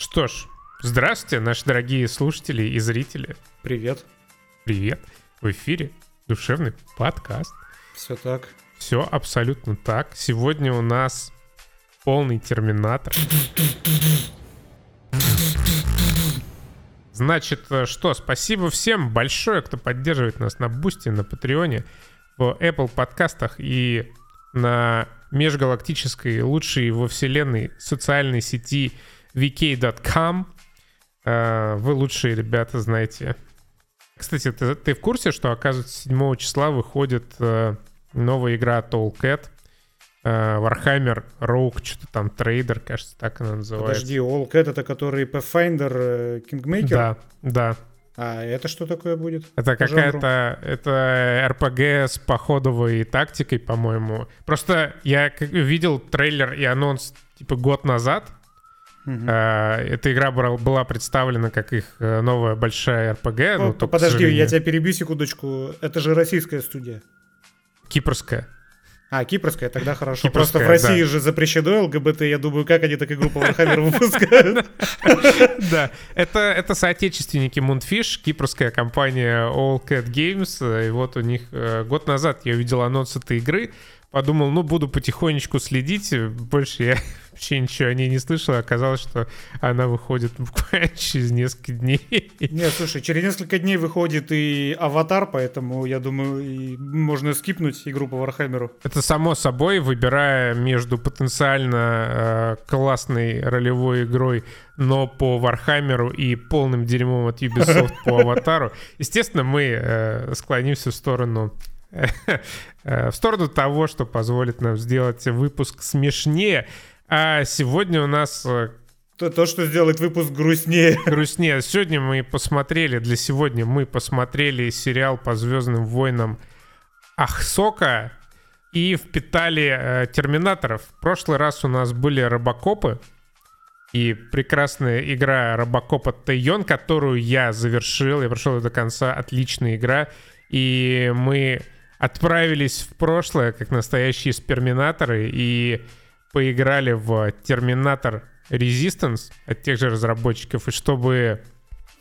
Что ж, здравствуйте, наши дорогие слушатели и зрители. Привет. Привет. В эфире душевный подкаст. Все так. Все абсолютно так. Сегодня у нас полный терминатор. Значит, э, что, спасибо всем большое, кто поддерживает нас на Бусти, на Патреоне, в Apple подкастах и на межгалактической, лучшей во вселенной социальной сети vk.com. Э, вы лучшие ребята, знаете. Кстати, ты, ты в курсе, что, оказывается, 7 числа выходит э, новая игра Tolcat? Warhammer Rogue, что-то там, трейдер, кажется, так она называется. Подожди, Cat это который Pathfinder Kingmaker? Да, да. А это что такое будет? Это какая-то... Это RPG с походовой тактикой, по-моему. Просто я видел трейлер и анонс типа год назад. Uh-huh. Эта игра была представлена как их э, новая большая RPG. Ну, ну, подожди, я тебя перебью секундочку. Это же российская студия. Кипрская. А, кипрская, тогда хорошо. Кипрская, Просто в России да. же запрещено ЛГБТ, я думаю, как они так игру по Warhammer выпускают. Да, это, соотечественники Moonfish, кипрская компания All Cat Games, и вот у них э, год назад я увидел анонс этой игры, подумал, ну, буду потихонечку следить, больше я вообще ничего о ней не слышал, оказалось, что она выходит буквально через несколько дней. Нет, слушай, через несколько дней выходит и Аватар, поэтому, я думаю, можно скипнуть игру по Вархаммеру. Это само собой, выбирая между потенциально э, классной ролевой игрой, но по Вархаммеру и полным дерьмом от Ubisoft по Аватару, естественно, мы э, склонимся в сторону в сторону того, что позволит нам сделать выпуск смешнее. А сегодня у нас э, то, то, что сделает выпуск грустнее. Грустнее. Сегодня мы посмотрели, для сегодня мы посмотрели сериал по Звездным войнам Ахсока и впитали э, терминаторов. В прошлый раз у нас были робокопы и прекрасная игра робокопа Тайон, которую я завершил, я прошел до конца, отличная игра. И мы отправились в прошлое, как настоящие сперминаторы, и поиграли в Терминатор Resistance от тех же разработчиков, и чтобы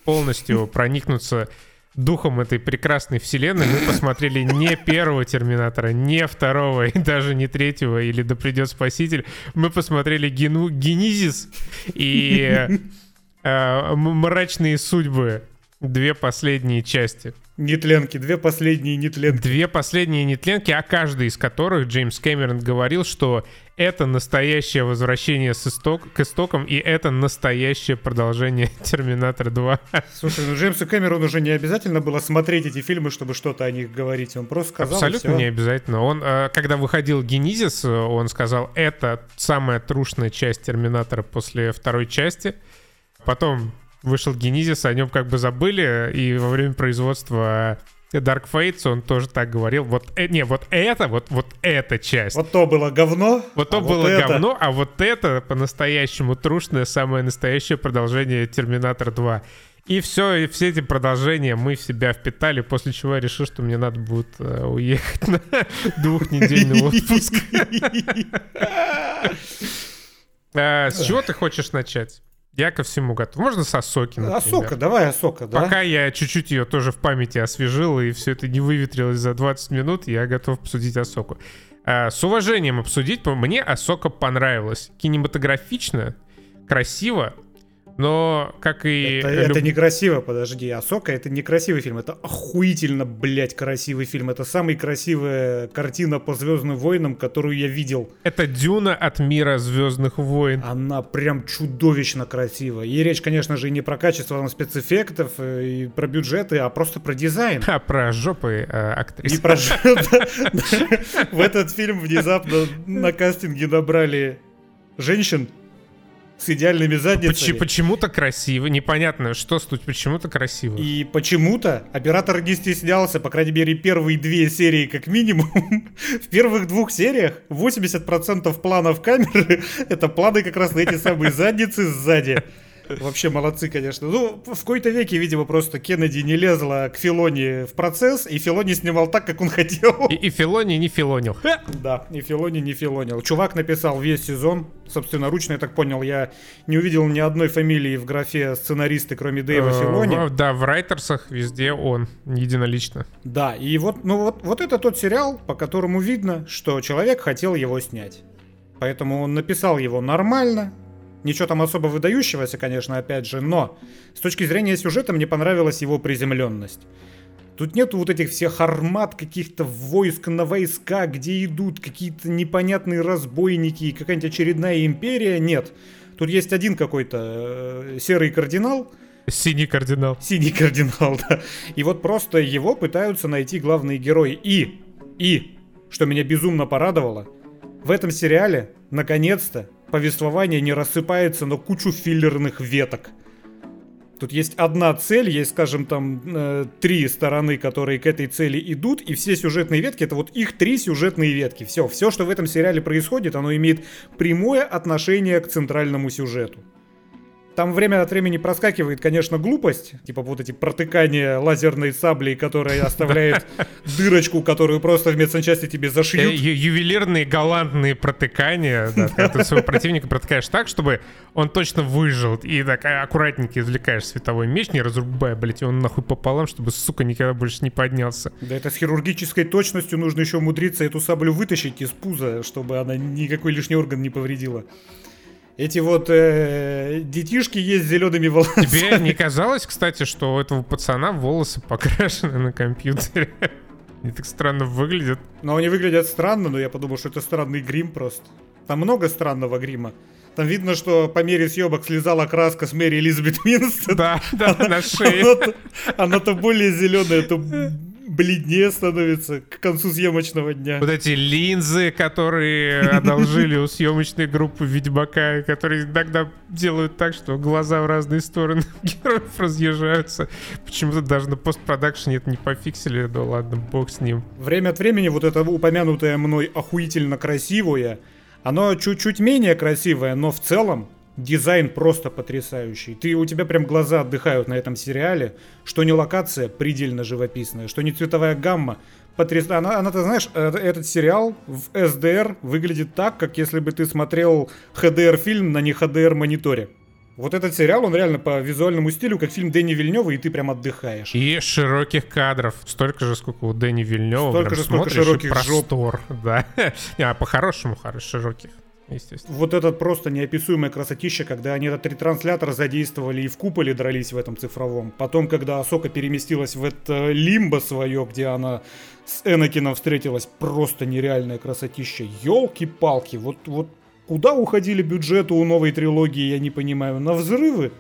полностью проникнуться духом этой прекрасной вселенной, мы посмотрели не первого Терминатора, не второго и даже не третьего, или Да придет Спаситель. Мы посмотрели Гену, Генизис и э, Мрачные судьбы, две последние части. Нетленки, две последние нетленки. Две последние нетленки, о каждой из которых Джеймс Кэмерон говорил, что это настоящее возвращение с исток, к истокам, и это настоящее продолжение Терминатор 2. Слушай, ну Джеймсу Кэмерону уже не обязательно было смотреть эти фильмы, чтобы что-то о них говорить. Он просто сказал. Абсолютно не обязательно. Он, э, когда выходил Генизис, он сказал, это самая трушная часть Терминатора после второй части. Потом вышел Генизис, о нем как бы забыли, и во время производства Dark Fates он тоже так говорил. Вот, э, не, вот это, вот, вот эта часть. Вот то было говно. Вот то а было вот говно, а вот это по-настоящему трушное, самое настоящее продолжение Терминатор 2. И все, и все эти продолжения мы в себя впитали, после чего я решил, что мне надо будет э, уехать на двухнедельный отпуск. А, с чего ты хочешь начать? Я ко всему готов. Можно с Асоки, например. Асока, давай Асока, да. Пока я чуть-чуть ее тоже в памяти освежил, и все это не выветрилось за 20 минут, я готов обсудить Асоку. А, с уважением обсудить, мне Асока понравилась. Кинематографично, красиво, но, как и... Это, люб... это некрасиво, подожди. Асока это некрасивый фильм. Это охуительно, блядь, красивый фильм. Это самая красивая картина по Звездным войнам, которую я видел. Это Дюна от мира Звездных войн. Она прям чудовищно красивая. И речь, конечно же, не про качество там, спецэффектов э, и про бюджеты, а просто про дизайн. А про жопы э, актрис. И про В этот фильм внезапно на кастинге набрали женщин, с идеальными задницами. Почему-то красиво, непонятно, что тут почему-то красиво. И почему-то оператор не стеснялся, по крайней мере, первые две серии как минимум. В первых двух сериях 80% планов камеры — это планы как раз на эти самые задницы сзади. Вообще молодцы, конечно. Ну, в какой-то веке, видимо, просто Кеннеди не лезла к Филони в процесс, и Филони снимал так, как он хотел. И, и Филони не филонил. Да, и Филони не филонил. Чувак написал весь сезон, собственно, ручно, я так понял, я не увидел ни одной фамилии в графе сценаристы, кроме Дэйва Э, Филони. Да, в райтерсах везде он, единолично. Да, и вот, ну вот, вот это тот сериал, по которому видно, что человек хотел его снять. Поэтому он написал его нормально. Ничего там особо выдающегося, конечно, опять же, но с точки зрения сюжета мне понравилась его приземленность. Тут нету вот этих всех армат каких-то войск на войска, где идут какие-то непонятные разбойники и какая-нибудь очередная империя. Нет. Тут есть один какой-то э, серый кардинал, Синий кардинал. Синий кардинал, да. И вот просто его пытаются найти главные герои. И, и, что меня безумно порадовало, в этом сериале, наконец-то, повествование не рассыпается на кучу филлерных веток. Тут есть одна цель, есть, скажем, там э, три стороны, которые к этой цели идут, и все сюжетные ветки это вот их три сюжетные ветки. Все, все, что в этом сериале происходит, оно имеет прямое отношение к центральному сюжету. Там время от времени проскакивает, конечно, глупость, типа вот эти протыкания лазерной саблей, которая оставляет дырочку, которую просто в медсанчасти тебе Э, зашьют. ю- Ювелирные галантные протыкания, когда ты своего противника протыкаешь так, чтобы он точно выжил, и так а, аккуратненько извлекаешь световой меч, не разрубая, блядь, и он нахуй пополам, чтобы, сука, никогда больше не поднялся. Да это с хирургической точностью нужно еще умудриться эту саблю вытащить из пуза, чтобы она никакой лишний орган не повредила. Эти вот э, детишки есть с зелеными волосами. Тебе не казалось, кстати, что у этого пацана волосы покрашены на компьютере? Они так странно выглядят. Но они выглядят странно, но я подумал, что это странный грим просто. Там много странного грима. Там видно, что по мере съемок слезала краска с Мэри Элизабет Уинстон. Да, да, на шее. Она-то более зеленая, то бледнее становится к концу съемочного дня. Вот эти линзы, которые одолжили у съемочной группы Ведьмака, которые иногда делают так, что глаза в разные стороны героев разъезжаются. Почему-то даже на постпродакшене это не пофиксили, да ладно, бог с ним. Время от времени вот это упомянутое мной охуительно красивое, оно чуть-чуть менее красивое, но в целом дизайн просто потрясающий. Ты, у тебя прям глаза отдыхают на этом сериале, что не локация предельно живописная, что не цветовая гамма потрясающая. Она, она, ты знаешь, э, этот сериал в SDR выглядит так, как если бы ты смотрел HDR-фильм на не HDR-мониторе. Вот этот сериал, он реально по визуальному стилю, как фильм Дэнни Вильнева, и ты прям отдыхаешь. И широких кадров. Столько же, сколько у Дэни Вильнева. Столько Прям же, сколько широких жоп. простор. Да. Не, а по-хорошему, хорош, широких. Естественно. Вот этот просто неописуемое красотища, когда они этот ретранслятор задействовали и в куполе дрались в этом цифровом. Потом, когда Асока переместилась в это лимбо свое, где она с Энакином встретилась, просто нереальное красотища. Елки-палки, вот, вот куда уходили бюджеты у новой трилогии, я не понимаю. На взрывы?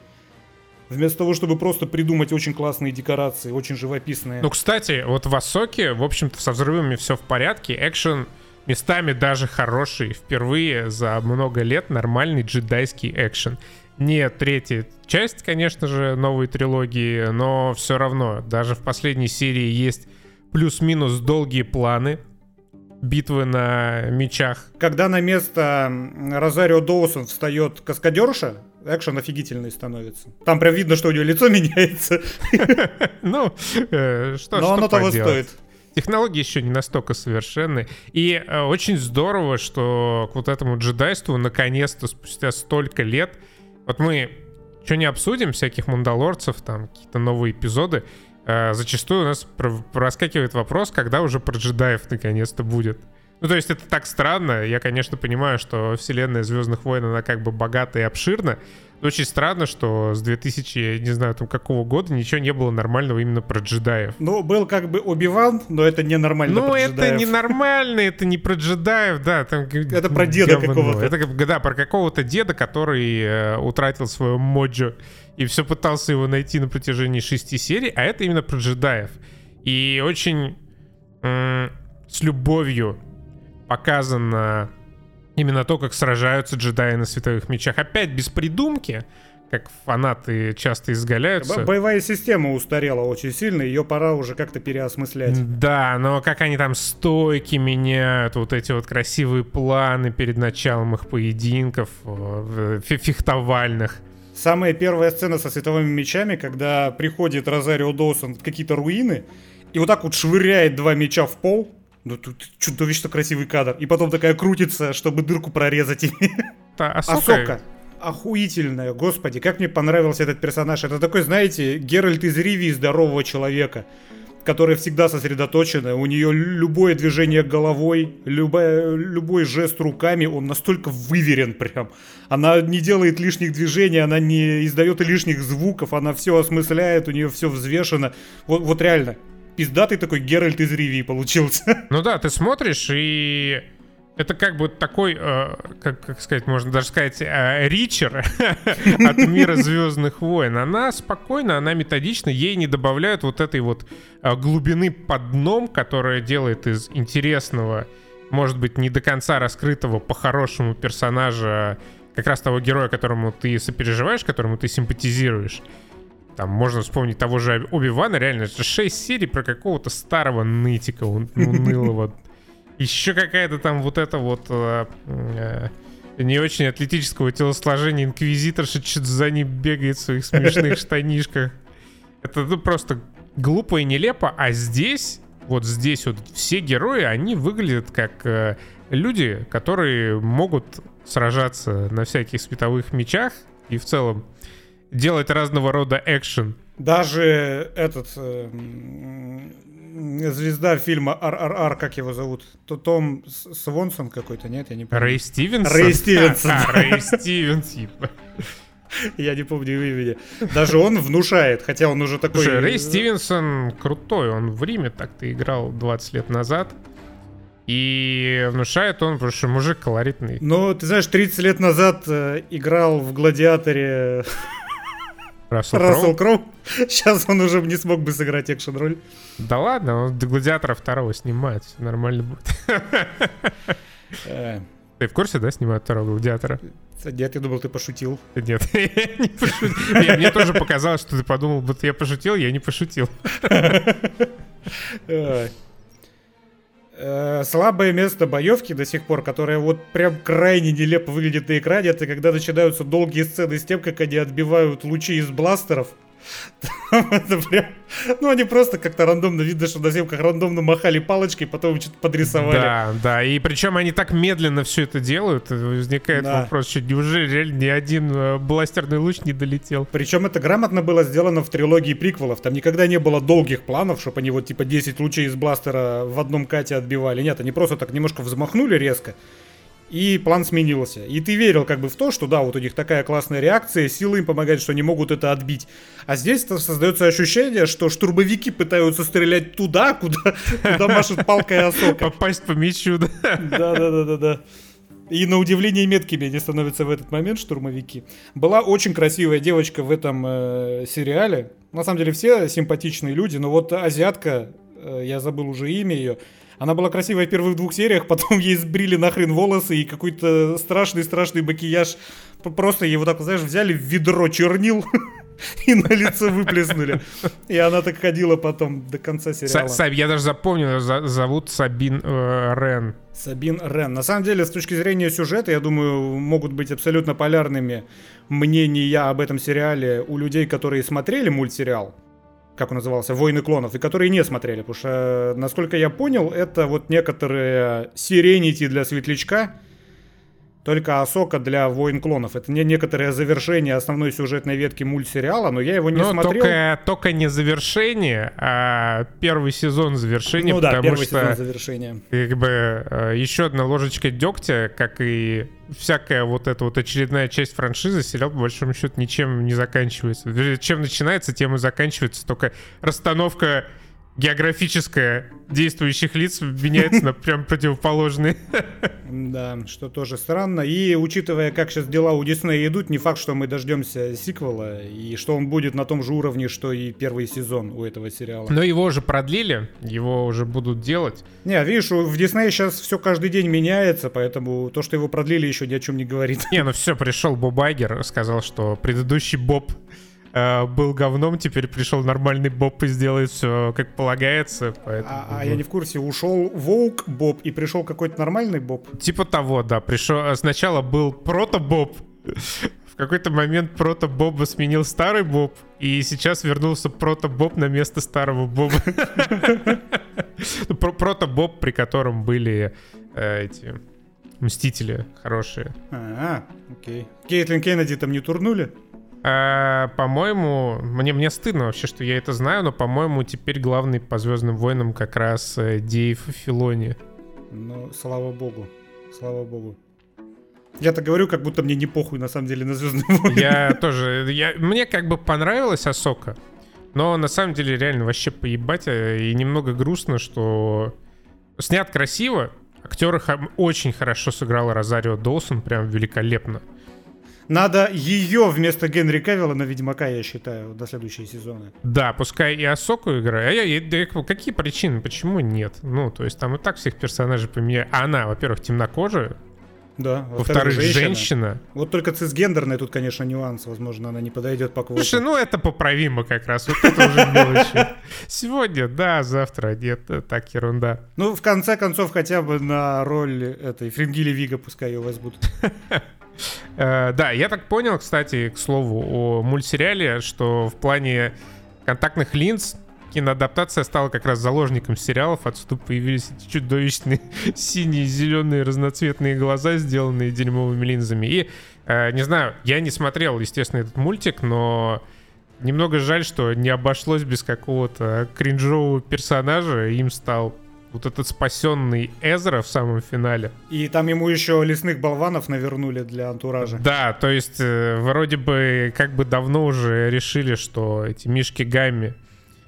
Вместо того, чтобы просто придумать очень классные декорации, очень живописные. Ну, кстати, вот в Асоке, в общем-то, со взрывами все в порядке. Экшен местами даже хороший. Впервые за много лет нормальный джедайский экшен. Не третья часть, конечно же, новой трилогии, но все равно. Даже в последней серии есть плюс-минус долгие планы. Битвы на мечах. Когда на место Розарио Доусон встает каскадерша, экшен офигительный становится. Там прям видно, что у нее лицо меняется. Ну, э, что, Но оно того стоит. Технологии еще не настолько совершенны. И э, очень здорово, что к вот этому джедайству наконец-то спустя столько лет... Вот мы что не обсудим, всяких мандалорцев, там какие-то новые эпизоды, э, зачастую у нас про- проскакивает вопрос, когда уже про джедаев наконец-то будет. Ну, то есть это так странно. Я, конечно, понимаю, что вселенная Звездных войн, она как бы богата и обширна. Очень странно, что с 2000, не знаю, там какого года ничего не было нормального именно про джедаев. Ну, был как бы Оби-Ван, но это ненормально Ну, про это джедаев. нормально, это не про джедаев, да. Там, Это про деда какого-то. Это, да, про какого-то деда, который э, утратил свою моджо и все пытался его найти на протяжении шести серий, а это именно про джедаев. И очень м, с любовью показано именно то, как сражаются джедаи на световых мечах. Опять без придумки, как фанаты часто изгаляются. Бо- Боевая система устарела очень сильно, ее пора уже как-то переосмыслять. Да, но как они там стойки меняют, вот эти вот красивые планы перед началом их поединков, э, фе- фехтовальных. Самая первая сцена со световыми мечами, когда приходит Розарио Доусон в какие-то руины, и вот так вот швыряет два меча в пол. Ну, тут чудовищно красивый кадр. И потом такая крутится, чтобы дырку прорезать. Асока. Асока. Охуительная, господи, как мне понравился этот персонаж. Это такой, знаете, Геральт из Ривии здорового человека которая всегда сосредоточена, у нее любое движение головой, любая, любой жест руками, он настолько выверен прям. Она не делает лишних движений, она не издает лишних звуков, она все осмысляет, у нее все взвешено. Вот, вот реально, пиздатый такой Геральт из Ривии получился. Ну да, ты смотришь и это как бы такой, э, как, как сказать, можно даже сказать, э, ричер от мира Звездных войн. Она спокойно, она методична, ей не добавляют вот этой вот э, глубины под дном, которая делает из интересного, может быть, не до конца раскрытого по-хорошему персонажа, как раз того героя, которому ты сопереживаешь, которому ты симпатизируешь. Там можно вспомнить того же Оби-Вана, реально, это 6 серий про какого-то старого нытика унылого еще какая-то там вот эта вот э, э, не очень атлетического телосложения инквизиторша что-то за ним бегает в своих смешных штанишках. Это ну, просто глупо и нелепо, а здесь, вот здесь вот все герои, они выглядят как э, люди, которые могут сражаться на всяких световых мечах и в целом делать разного рода экшен. Даже этот э, звезда фильма «РРР», как его зовут? То Том Свонсон какой-то, нет? Я не помню. Рэй Стивенсон? Рэй Стивенсон. А, Рэй Стивенс, типа. Я не помню имени. Даже он внушает, хотя он уже такой... Слушай, Рэй Стивенсон крутой, он в Риме так-то играл 20 лет назад. И внушает он, потому что мужик колоритный. Ну, ты знаешь, 30 лет назад э, играл в «Гладиаторе» Рассел, Рассел Кроу. Сейчас он уже не смог бы сыграть экшен-роль. Да ладно, он до Гладиатора второго снимает, все нормально будет. Э. Ты в курсе, да, снимают второго Гладиатора? Нет, я думал, ты пошутил. Нет, я не пошутил. Мне тоже показалось, что ты подумал, будто я пошутил, я не пошутил. Э, слабое место боевки до сих пор, которое вот прям крайне нелепо выглядит на экране, это когда начинаются долгие сцены с тем, как они отбивают лучи из бластеров. это прям... Ну, они просто как-то рандомно, видно, что на съемках рандомно махали палочкой, потом что-то подрисовали. Да, да, и причем они так медленно все это делают, возникает да. вопрос, что неужели реально ни один э, бластерный луч не долетел? Причем это грамотно было сделано в трилогии приквелов, там никогда не было долгих планов, чтобы они вот типа 10 лучей из бластера в одном кате отбивали. Нет, они просто так немножко взмахнули резко, и план сменился. И ты верил как бы в то, что да, вот у них такая классная реакция, силы им помогают, что они могут это отбить. А здесь создается ощущение, что штурмовики пытаются стрелять туда, куда, куда машет палкой осока. Попасть по мячу, да? Да-да-да-да-да. И на удивление меткими они становятся в этот момент, штурмовики. Была очень красивая девочка в этом э, сериале. На самом деле все симпатичные люди, но вот азиатка, э, я забыл уже имя ее, она была красивая в первых двух сериях, потом ей сбрили нахрен волосы и какой-то страшный-страшный макияж. Просто ей вот так, знаешь, взяли в ведро чернил и на лицо выплеснули. И она так ходила потом до конца сериала. Саб, я даже запомнил, зовут Сабин э, Рен. Сабин Рен. На самом деле, с точки зрения сюжета, я думаю, могут быть абсолютно полярными мнения об этом сериале у людей, которые смотрели мультсериал как он назывался, «Войны клонов», и которые не смотрели, потому что, насколько я понял, это вот некоторые сиренити для светлячка, только Асока для Войн Клонов. Это не некоторое завершение основной сюжетной ветки мультсериала, но я его не но ну, смотрел. Только, только не завершение, а первый сезон завершения. Ну да, потому первый что, сезон завершения. Как бы э, еще одна ложечка дегтя, как и всякая вот эта вот очередная часть франшизы, сериал по большому счету ничем не заканчивается. Чем начинается, тем и заканчивается. Только расстановка географическая действующих лиц меняется на прям противоположные. Да, что тоже странно. И учитывая, как сейчас дела у Диснея идут, не факт, что мы дождемся сиквела, и что он будет на том же уровне, что и первый сезон у этого сериала. Но его уже продлили, его уже будут делать. Не, видишь, в Диснее сейчас все каждый день меняется, поэтому то, что его продлили, еще ни о чем не говорит. Не, ну все, пришел Боб Айгер, сказал, что предыдущий Боб Э, был говном, теперь пришел нормальный Боб и сделает все как полагается. Поэтому... А, а я не в курсе, ушел Воук Боб и пришел какой-то нормальный Боб? Типа того, да. Пришел, сначала был прото-Боб, какой-то момент прото-Боба сменил старый Боб, и сейчас вернулся прото-Боб на место старого Боба. Ну, прото-Боб, при котором были э, эти Мстители хорошие. А, окей. Кейтлин Кеннеди там не турнули? А, по-моему, мне, мне стыдно вообще, что я это знаю, но, по-моему, теперь главный по Звездным войнам как раз э, Дейв Филони. Ну, слава богу. Слава богу. Я-то говорю, как будто мне не похуй на самом деле на Звездные войны. Я тоже. Я, мне как бы понравилась Асока. Но на самом деле реально вообще поебать. Э, и немного грустно, что снят красиво. Актеры очень хорошо сыграла Розарио Доусон, прям великолепно. Надо ее вместо Генри Кавилла на Ведьмака, я считаю, до следующей сезона. Да, пускай и Асоку играет. А я, я, какие причины, почему нет? Ну, то есть там и так всех персонажей поменяли. А она, во-первых, темнокожая, да. Во-вторых, женщина. женщина. Вот только цисгендерная тут, конечно, нюанс. Возможно, она не подойдет по квоте. Слушай, ну это поправимо как раз. Вот это уже мелочи. Сегодня, да, завтра нет. Так, ерунда. Ну, в конце концов, хотя бы на роль этой Фрингили Вига пускай ее возьмут. Э, да, я так понял, кстати, к слову, о мультсериале, что в плане контактных линз киноадаптация стала как раз заложником сериалов. Отсюда появились эти чудовищные синие, зеленые, разноцветные глаза, сделанные дерьмовыми линзами. И, э, не знаю, я не смотрел, естественно, этот мультик, но немного жаль, что не обошлось без какого-то кринжового персонажа. Им стал вот этот спасенный Эзра в самом финале. И там ему еще лесных болванов навернули для антуража. Да, то есть э, вроде бы как бы давно уже решили, что эти Мишки Гамми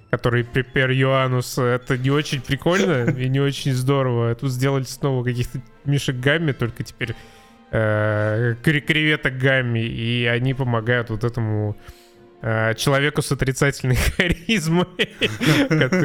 который Prepare Юанус, это не очень прикольно и не очень здорово. Тут сделали снова каких-то мишек гамми, только теперь э, креветок гамми, и они помогают вот этому человеку с отрицательной харизмой,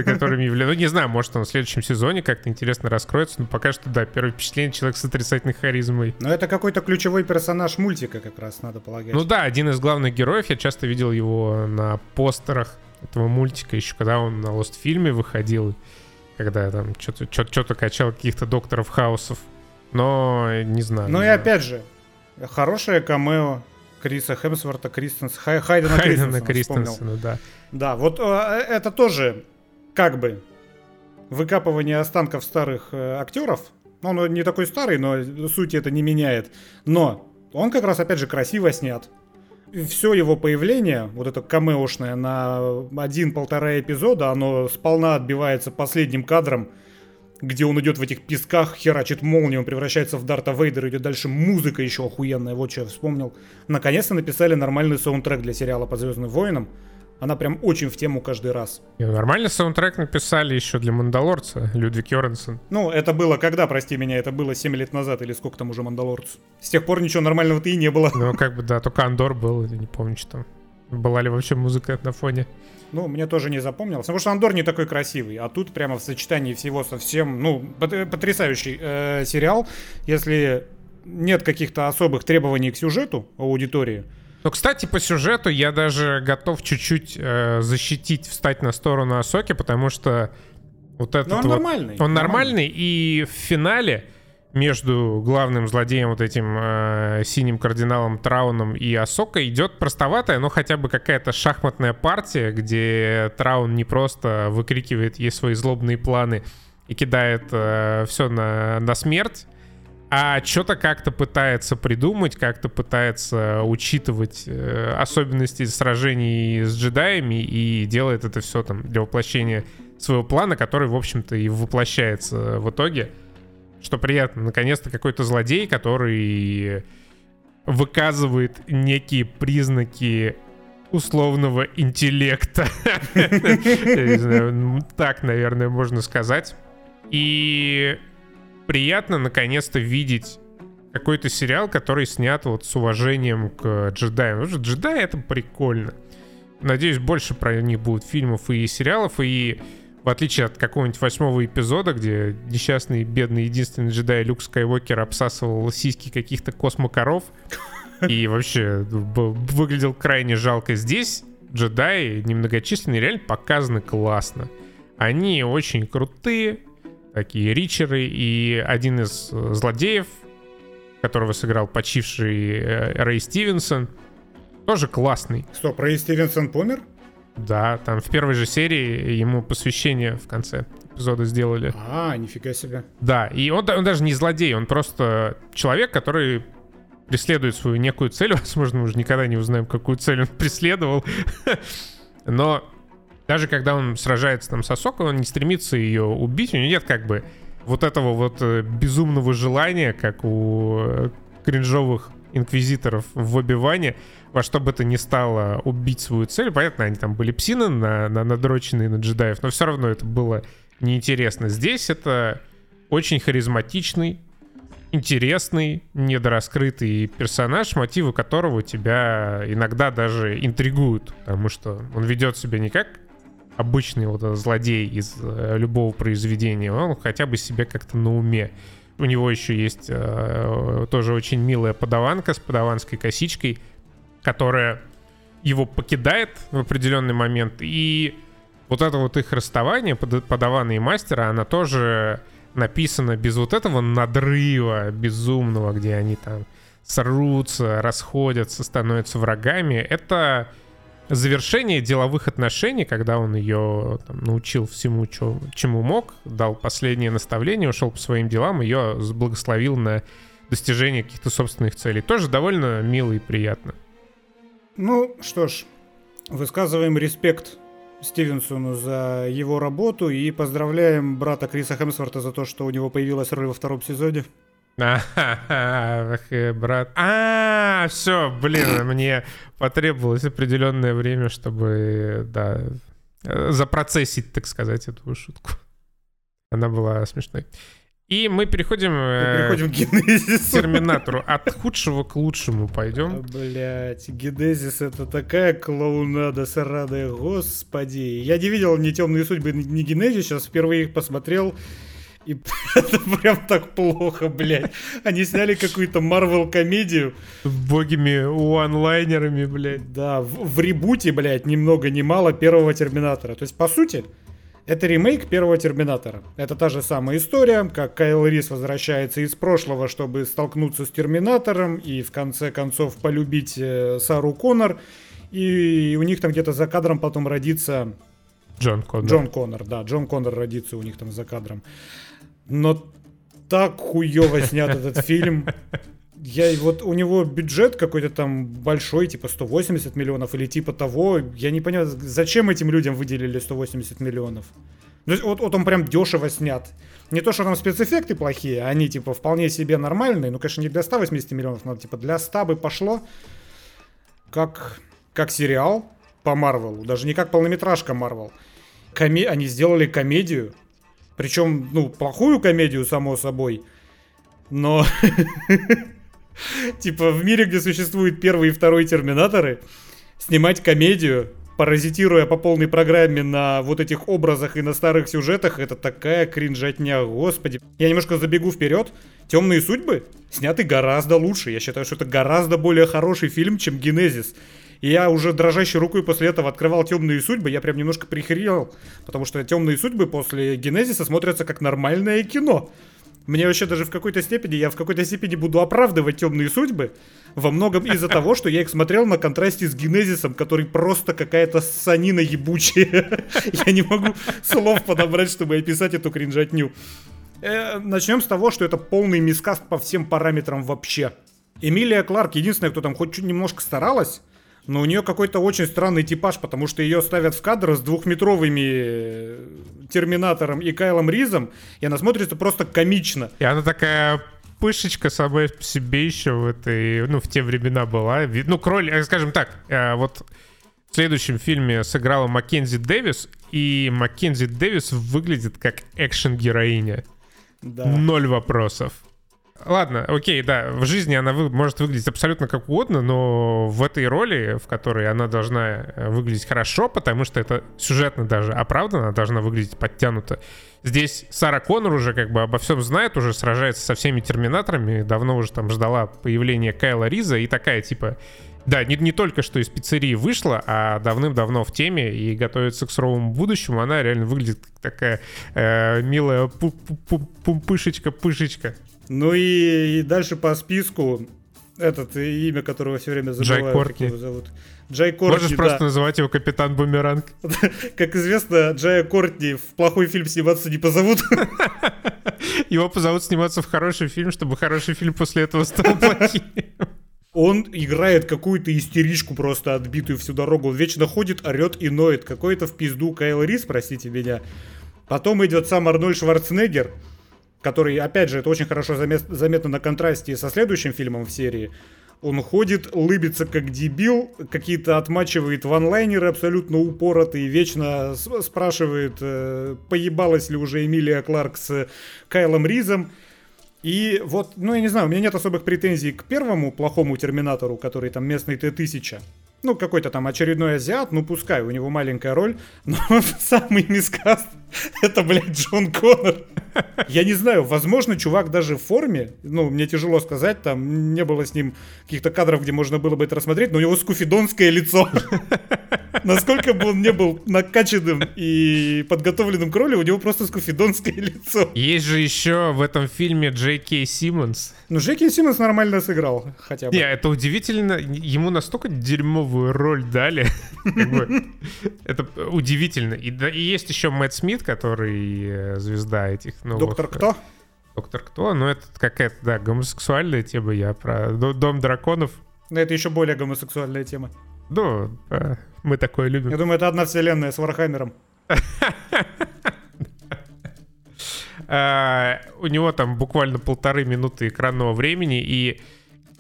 которым является... Ну, не знаю, может, он в следующем сезоне как-то интересно раскроется, но пока что, да, первое впечатление человек с отрицательной харизмой. Но это какой-то ключевой персонаж мультика как раз, надо полагать. Ну да, один из главных героев, я часто видел его на постерах этого мультика, еще когда он на Lost фильме выходил, когда там что-то, качал каких-то докторов хаусов. Но не знаю. Ну и опять же, хорошее камео Криса Хемсворта, Кристенс, Хай, Хайдена, Хайдена Кристенсена, да. Да, вот э, это тоже как бы выкапывание останков старых э, актеров. Он не такой старый, но суть это не меняет. Но он как раз, опять же, красиво снят все его появление, вот это камеошное на один-полтора эпизода, оно сполна отбивается последним кадром, где он идет в этих песках, херачит молнию, он превращается в Дарта Вейдера, идет дальше музыка еще охуенная, вот что я вспомнил. Наконец-то написали нормальный саундтрек для сериала по Звездным войнам. Она прям очень в тему каждый раз. И нормальный саундтрек написали еще для Мандалорца, Людвиг Йорнсон. Ну, это было когда, прости меня, это было 7 лет назад или сколько там уже Мандалорцу. С тех пор ничего нормального-то и не было. Ну, как бы, да, только Андор был, я не помню, что там. Была ли вообще музыка на фоне? Ну, мне тоже не запомнилось. Потому что Андор не такой красивый. А тут прямо в сочетании всего совсем, ну, потрясающий э, сериал. Если нет каких-то особых требований к сюжету аудитории, ну, кстати, по сюжету я даже готов чуть-чуть э, защитить, встать на сторону Асоки, потому что вот этот Но он вот, нормальный. Он нормальный, и в финале между главным злодеем, вот этим э, синим кардиналом Трауном и Асокой идет простоватая, но хотя бы какая-то шахматная партия, где Траун не просто выкрикивает ей свои злобные планы и кидает э, все на, на смерть, а что-то как-то пытается придумать, как-то пытается учитывать э, особенности сражений с джедаями и делает это все там для воплощения своего плана, который, в общем-то, и воплощается в итоге. Что приятно, наконец-то какой-то злодей, который выказывает некие признаки условного интеллекта. Так, наверное, можно сказать. И приятно наконец-то видеть какой-то сериал, который снят вот с уважением к джедаям. Потому что джедаи это прикольно. Надеюсь, больше про них будет фильмов и сериалов, и в отличие от какого-нибудь восьмого эпизода, где несчастный, бедный, единственный джедай Люк Скайуокер обсасывал сиськи каких-то космокоров и вообще выглядел крайне жалко. Здесь джедаи немногочисленные реально показаны классно. Они очень крутые, такие ричеры, и один из э, злодеев, которого сыграл почивший э, Рэй Стивенсон, Тоже классный. Стоп, Рэй Стивенсон помер? Да, там в первой же серии ему посвящение в конце эпизода сделали. А, нифига себе. Да, и он, он даже не злодей, он просто человек, который преследует свою некую цель. Возможно, мы уже никогда не узнаем, какую цель он преследовал. Но даже когда он сражается там с Асокой, он не стремится ее убить. У него нет как бы вот этого вот э, безумного желания, как у э, кринжовых инквизиторов в Оби-Ване, во что бы то ни стало убить свою цель. Понятно, они там были псины на, на надроченные на джедаев, но все равно это было неинтересно. Здесь это очень харизматичный, интересный, недораскрытый персонаж, мотивы которого тебя иногда даже интригуют, потому что он ведет себя не как обычный вот злодей из э, любого произведения, он хотя бы себе как-то на уме. У него еще есть э, тоже очень милая подаванка с подаванской косичкой, которая его покидает в определенный момент. И вот это вот их расставание, подавана и мастера, она тоже написано без вот этого надрыва безумного, где они там срутся, расходятся, становятся врагами. Это завершение деловых отношений, когда он ее там, научил всему, чё, чему мог, дал последнее наставление, ушел по своим делам, ее благословил на достижение каких-то собственных целей. Тоже довольно мило и приятно. Ну что ж, высказываем респект Стивенсону за его работу и поздравляем брата Криса Хемсворта за то, что у него появилась роль во втором сезоне. Брат. А, все, блин, мне потребовалось определенное время, чтобы, да, запроцессить, так сказать, эту шутку. Она была смешной. И мы переходим, мы переходим к, генезису. к Терминатору. От худшего к лучшему пойдем. Блять, Генезис это такая клоунада сарадая, господи. Я не видел ни темные судьбы, ни Генезис, сейчас впервые их посмотрел. И это прям так плохо, блядь. Они сняли какую-то Марвел-комедию. С богими онлайнерами, блядь. Да, в, в ребуте, блядь, ни много ни мало первого Терминатора. То есть, по сути, это ремейк первого Терминатора. Это та же самая история, как Кайл Рис возвращается из прошлого, чтобы столкнуться с Терминатором и в конце концов полюбить э, Сару Коннор. И у них там где-то за кадром потом родится... Джон Коннор. Джон Коннор, да. Джон Коннор родится у них там за кадром. Но так хуево снят этот фильм. Я вот у него бюджет какой-то там большой, типа 180 миллионов или типа того. Я не понимаю, зачем этим людям выделили 180 миллионов. Вот, вот он прям дешево снят. Не то, что там спецэффекты плохие, они типа вполне себе нормальные. Ну, конечно, не для 180 миллионов, но типа для 100 бы пошло. Как, как сериал по Марвелу, даже не как полнометражка Марвел. Коме... Они сделали комедию, причем, ну, плохую комедию, само собой. Но Типа в мире, где существуют первый и второй Терминаторы, снимать комедию, паразитируя по полной программе на вот этих образах и на старых сюжетах, это такая кринжатня, господи. Я немножко забегу вперед. Темные судьбы сняты гораздо лучше. Я считаю, что это гораздо более хороший фильм, чем Генезис. И я уже дрожащей рукой после этого открывал темные судьбы, я прям немножко прихрел, потому что темные судьбы после Генезиса смотрятся как нормальное кино. Мне вообще даже в какой-то степени, я в какой-то степени буду оправдывать темные судьбы, во многом из-за того, что я их смотрел на контрасте с Генезисом, который просто какая-то санина ебучая. Я не могу слов подобрать, чтобы описать эту кринжатню. Э, начнем с того, что это полный мискаст по всем параметрам вообще. Эмилия Кларк, единственная, кто там хоть чуть немножко старалась, но у нее какой-то очень странный типаж, потому что ее ставят в кадр с двухметровыми э, Терминатором и Кайлом Ризом, и она смотрится просто комично. И она такая пышечка самой по себе еще в этой, ну, в те времена была. Ну, кроль, э, скажем так, э, вот в следующем фильме сыграла Маккензи Дэвис, и Маккензи Дэвис выглядит как экшен-героиня. Да. Ноль вопросов. Ладно, окей, да, в жизни она вы, может выглядеть абсолютно как угодно, но в этой роли, в которой она должна э, выглядеть хорошо, потому что это сюжетно даже оправданно, она должна выглядеть подтянуто. Здесь Сара Коннор уже как бы обо всем знает, уже сражается со всеми терминаторами, давно уже там ждала появления Кайла Риза и такая типа да, не, не только что из пиццерии вышла, а давным-давно в теме и готовится к суровому будущему. Она реально выглядит как такая э, милая пу-пу-пу-пышечка-пышечка. Ну и, и дальше по списку Этот имя, которого все время Джай забываю, как Кортни. его зовут. Джай Кортни, Можешь да. просто называть его Капитан Бумеранг. Как известно, Джая Кортни в плохой фильм сниматься не позовут. Его позовут сниматься в хороший фильм, чтобы хороший фильм после этого стал плохим. Он играет какую-то истеричку просто отбитую всю дорогу. Он вечно ходит, орет и ноет. Какой-то в пизду Кайл Рис, простите меня. Потом идет сам Арнольд Шварценеггер, который, опять же, это очень хорошо заметно на контрасте со следующим фильмом в серии. Он ходит, лыбится как дебил, какие-то отмачивает ванлайнеры абсолютно упоротые, вечно спрашивает, э, поебалась ли уже Эмилия Кларк с Кайлом Ризом. И вот, ну я не знаю, у меня нет особых претензий к первому плохому Терминатору, который там местный Т-1000. Ну, какой-то там очередной азиат, ну пускай, у него маленькая роль, но самый мискаст это, блядь, Джон Коннор. Я не знаю, возможно, чувак даже в форме, ну, мне тяжело сказать, там не было с ним каких-то кадров, где можно было бы это рассмотреть, но у него скуфидонское лицо. Насколько бы он не был накачанным и подготовленным к роли, у него просто скуфидонское лицо. Есть же еще в этом фильме Джей Кей Симмонс. Ну, Джеки Симмонс нормально сыграл, хотя бы. Не, это удивительно. Ему настолько дерьмовую роль дали. Это удивительно. И есть еще Мэтт Смит, который э, звезда этих новых... Доктор Кто? Доктор Кто? Ну, это какая-то, да, гомосексуальная тема. Я про Дом драконов. Но это еще более гомосексуальная тема. Ну, мы такое Я любим. думаю, это одна вселенная с Вархаммером. А, у него там буквально полторы минуты экранного времени, и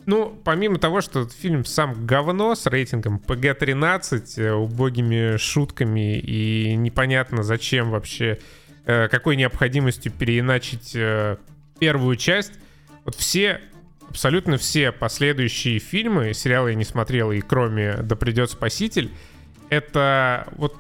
ну, помимо того, что фильм сам говно с рейтингом PG-13, э, убогими шутками и непонятно зачем вообще, какой необходимостью переиначить э, первую часть, вот все, абсолютно все последующие фильмы, сериалы я не смотрел, и кроме «Да придет спаситель», это вот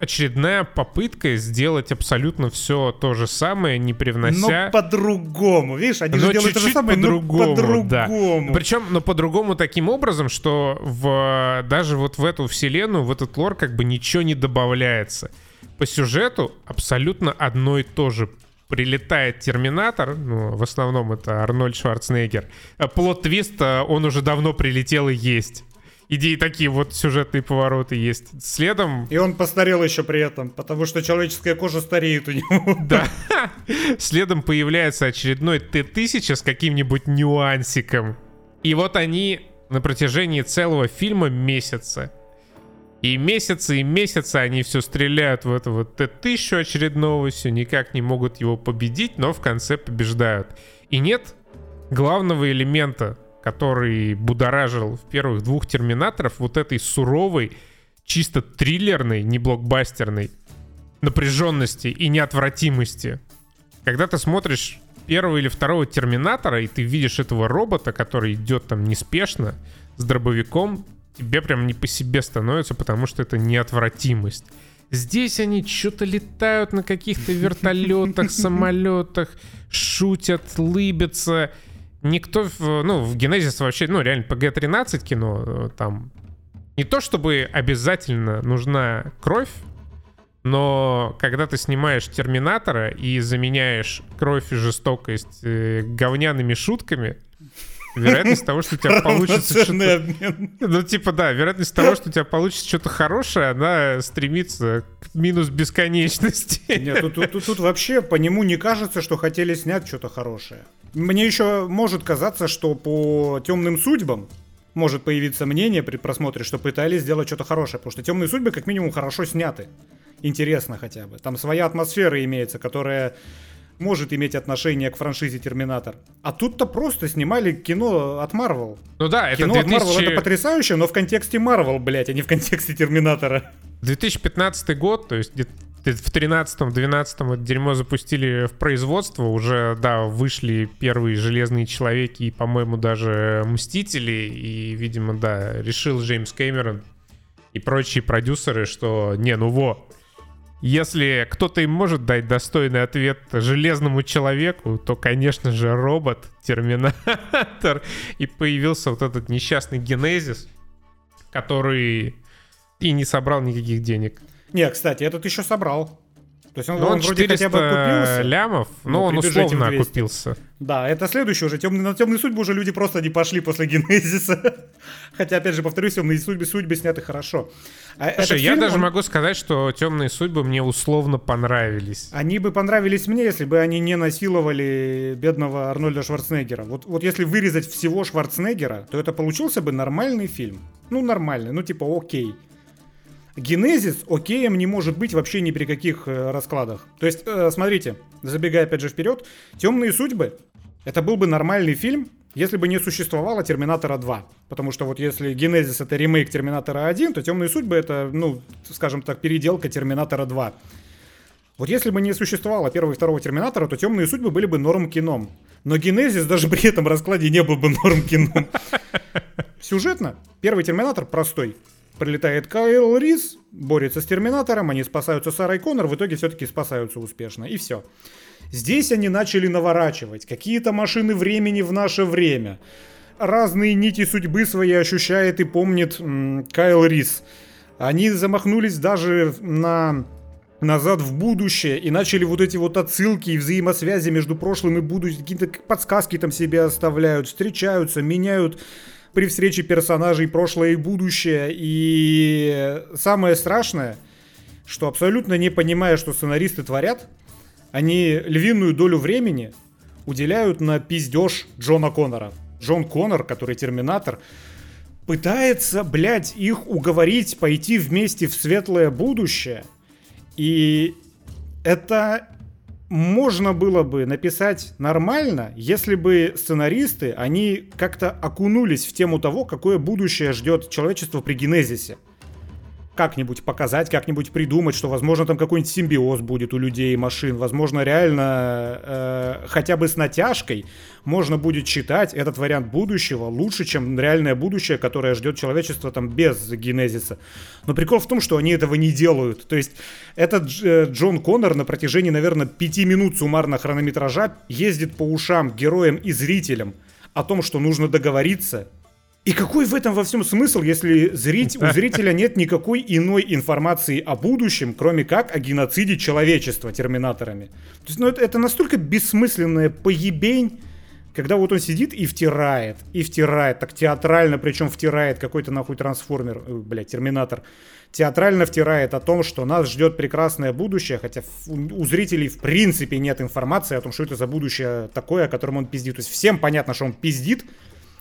очередная попытка сделать абсолютно все то же самое, не привнося... Но по-другому, видишь, они Но же делают то же самое, по-другому, но да. по-другому. Причем, но по-другому таким образом, что в, даже вот в эту вселенную, в этот лор как бы ничего не добавляется. По сюжету абсолютно одно и то же. Прилетает Терминатор, ну, в основном это Арнольд Шварценеггер. А Плот-твист, а, он уже давно прилетел и есть. Идеи такие вот сюжетные повороты есть. Следом И он постарел еще при этом, потому что человеческая кожа стареет у него. Да. Следом появляется очередной Т-1000 с каким-нибудь нюансиком. И вот они на протяжении целого фильма месяца. И месяцы и месяцы они все стреляют в этого Т-1000 очередного, все никак не могут его победить, но в конце побеждают. И нет главного элемента, который будоражил в первых двух Терминаторов, вот этой суровой, чисто триллерной, не блокбастерной напряженности и неотвратимости. Когда ты смотришь первого или второго Терминатора, и ты видишь этого робота, который идет там неспешно, с дробовиком, тебе прям не по себе становится, потому что это неотвратимость. Здесь они что-то летают на каких-то вертолетах, самолетах, шутят, лыбятся. Никто, в, ну, в Генезис вообще, ну, реально, ПГ-13 кино, э, там, не то чтобы обязательно нужна кровь, но когда ты снимаешь Терминатора и заменяешь кровь и жестокость э, говняными шутками, вероятность того, что у тебя получится что-то... Ну, типа, да, вероятность того, что у тебя получится что-то хорошее, она стремится к минус бесконечности. Нет, тут, тут- тут- тут вообще по нему не кажется, что хотели снять что-то хорошее. Мне еще может казаться, что по темным судьбам может появиться мнение при просмотре, что пытались сделать что-то хорошее, потому что темные судьбы как минимум хорошо сняты. Интересно хотя бы. Там своя атмосфера имеется, которая может иметь отношение к франшизе Терминатор. А тут-то просто снимали кино от Марвел. Ну да, это Кино от Марвел 2000 это потрясающе, но в контексте Марвел, блядь, а не в контексте Терминатора. 2015 год, то есть в 13-12 это дерьмо запустили в производство, уже, да, вышли первые Железные Человеки и, по-моему, даже Мстители, и, видимо, да, решил Джеймс Кэмерон и прочие продюсеры, что, не, ну во, если кто-то им может дать достойный ответ Железному Человеку, то, конечно же, робот, Терминатор, и появился вот этот несчастный Генезис, который и не собрал никаких денег. Не, кстати, этот еще собрал. То есть он, но он, он вроде хотя бы окупился. лямов, но ну, он условно окупился. Да, это следующий уже. Темный, на темные судьбы уже люди просто не пошли после Генезиса. Хотя, опять же, повторюсь, темные судьбы, судьбы сняты хорошо. А Слушай, я фильм, даже он... могу сказать, что темные судьбы мне условно понравились. Они бы понравились мне, если бы они не насиловали бедного Арнольда Шварценеггера. Вот, вот если вырезать всего Шварценеггера, то это получился бы нормальный фильм. Ну, нормальный, ну типа окей. Генезис океем не может быть вообще ни при каких э, раскладах. То есть, э, смотрите, забегая опять же вперед, «Темные судьбы» — это был бы нормальный фильм, если бы не существовало Терминатора 2. Потому что вот если Генезис это ремейк Терминатора 1, то Темные судьбы это, ну, скажем так, переделка Терминатора 2. Вот если бы не существовало первого и второго Терминатора, то Темные судьбы были бы норм кином. Но Генезис даже при этом раскладе не был бы норм кином. Сюжетно, первый Терминатор простой. Прилетает Кайл Рис, борется с Терминатором, они спасаются Сарой Коннор, в итоге все-таки спасаются успешно, и все. Здесь они начали наворачивать какие-то машины времени в наше время. Разные нити судьбы свои ощущает и помнит м, Кайл Рис. Они замахнулись даже на назад в будущее и начали вот эти вот отсылки и взаимосвязи между прошлым и будущим, какие-то подсказки там себе оставляют, встречаются, меняют при встрече персонажей прошлое и будущее. И самое страшное, что абсолютно не понимая, что сценаристы творят, они львиную долю времени уделяют на пиздеж Джона Коннора. Джон Коннор, который Терминатор, пытается, блядь, их уговорить пойти вместе в светлое будущее. И это можно было бы написать нормально, если бы сценаристы, они как-то окунулись в тему того, какое будущее ждет человечество при генезисе как-нибудь показать, как-нибудь придумать, что, возможно, там какой-нибудь симбиоз будет у людей и машин, возможно, реально э, хотя бы с натяжкой можно будет читать этот вариант будущего лучше, чем реальное будущее, которое ждет человечество там без генезиса. Но прикол в том, что они этого не делают. То есть этот э, Джон Коннор на протяжении, наверное, пяти минут суммарно хронометража ездит по ушам героям и зрителям о том, что нужно договориться, и какой в этом во всем смысл, если зрить, у зрителя нет никакой иной информации о будущем, кроме как о геноциде человечества терминаторами? То есть, ну, это, это настолько бессмысленная поебень, когда вот он сидит и втирает, и втирает, так театрально, причем втирает какой-то нахуй трансформер, э, блядь, терминатор, театрально втирает о том, что нас ждет прекрасное будущее, хотя у зрителей в принципе нет информации о том, что это за будущее такое, о котором он пиздит. То есть всем понятно, что он пиздит,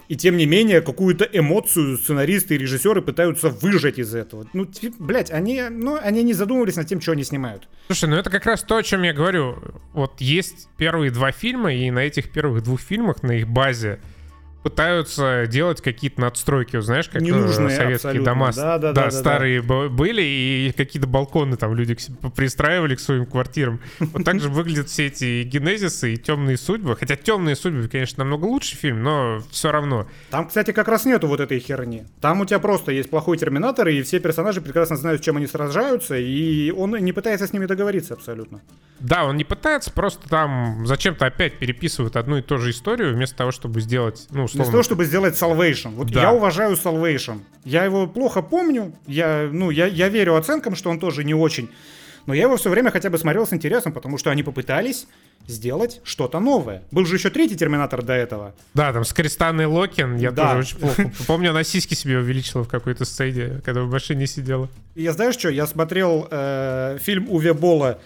и тем не менее, какую-то эмоцию сценаристы и режиссеры пытаются выжать из этого. Ну, блядь, они, ну, они не задумывались над тем, что они снимают. Слушай, ну это как раз то, о чем я говорю. Вот есть первые два фильма, и на этих первых двух фильмах, на их базе, пытаются делать какие-то надстройки, знаешь, как Ненужные, советские абсолютно. дома да, да, да, да, старые да. были, и какие-то балконы там люди к себе пристраивали к своим квартирам. Вот так же выглядят все эти генезисы и темные судьбы. Хотя темные судьбы, конечно, намного лучше фильм, но все равно. Там, кстати, как раз нету вот этой херни. Там у тебя просто есть плохой терминатор, и все персонажи прекрасно знают, с чем они сражаются, и он не пытается с ними договориться абсолютно. Да, он не пытается, просто там зачем-то опять переписывают одну и ту же историю, вместо того, чтобы сделать, ну, условно... Для того, чтобы сделать Salvation. Вот да. я уважаю Salvation. Я его плохо помню, я, ну, я, я верю оценкам, что он тоже не очень. Но я его все время хотя бы смотрел с интересом, потому что они попытались сделать что-то новое. Был же еще третий Терминатор до этого. Да, там с Кристанной Локен, я да. тоже очень плохо. Помню, она сиськи себе увеличила в какой-то сцене, когда в машине сидела. Я знаешь что, я смотрел э, фильм Уве Бола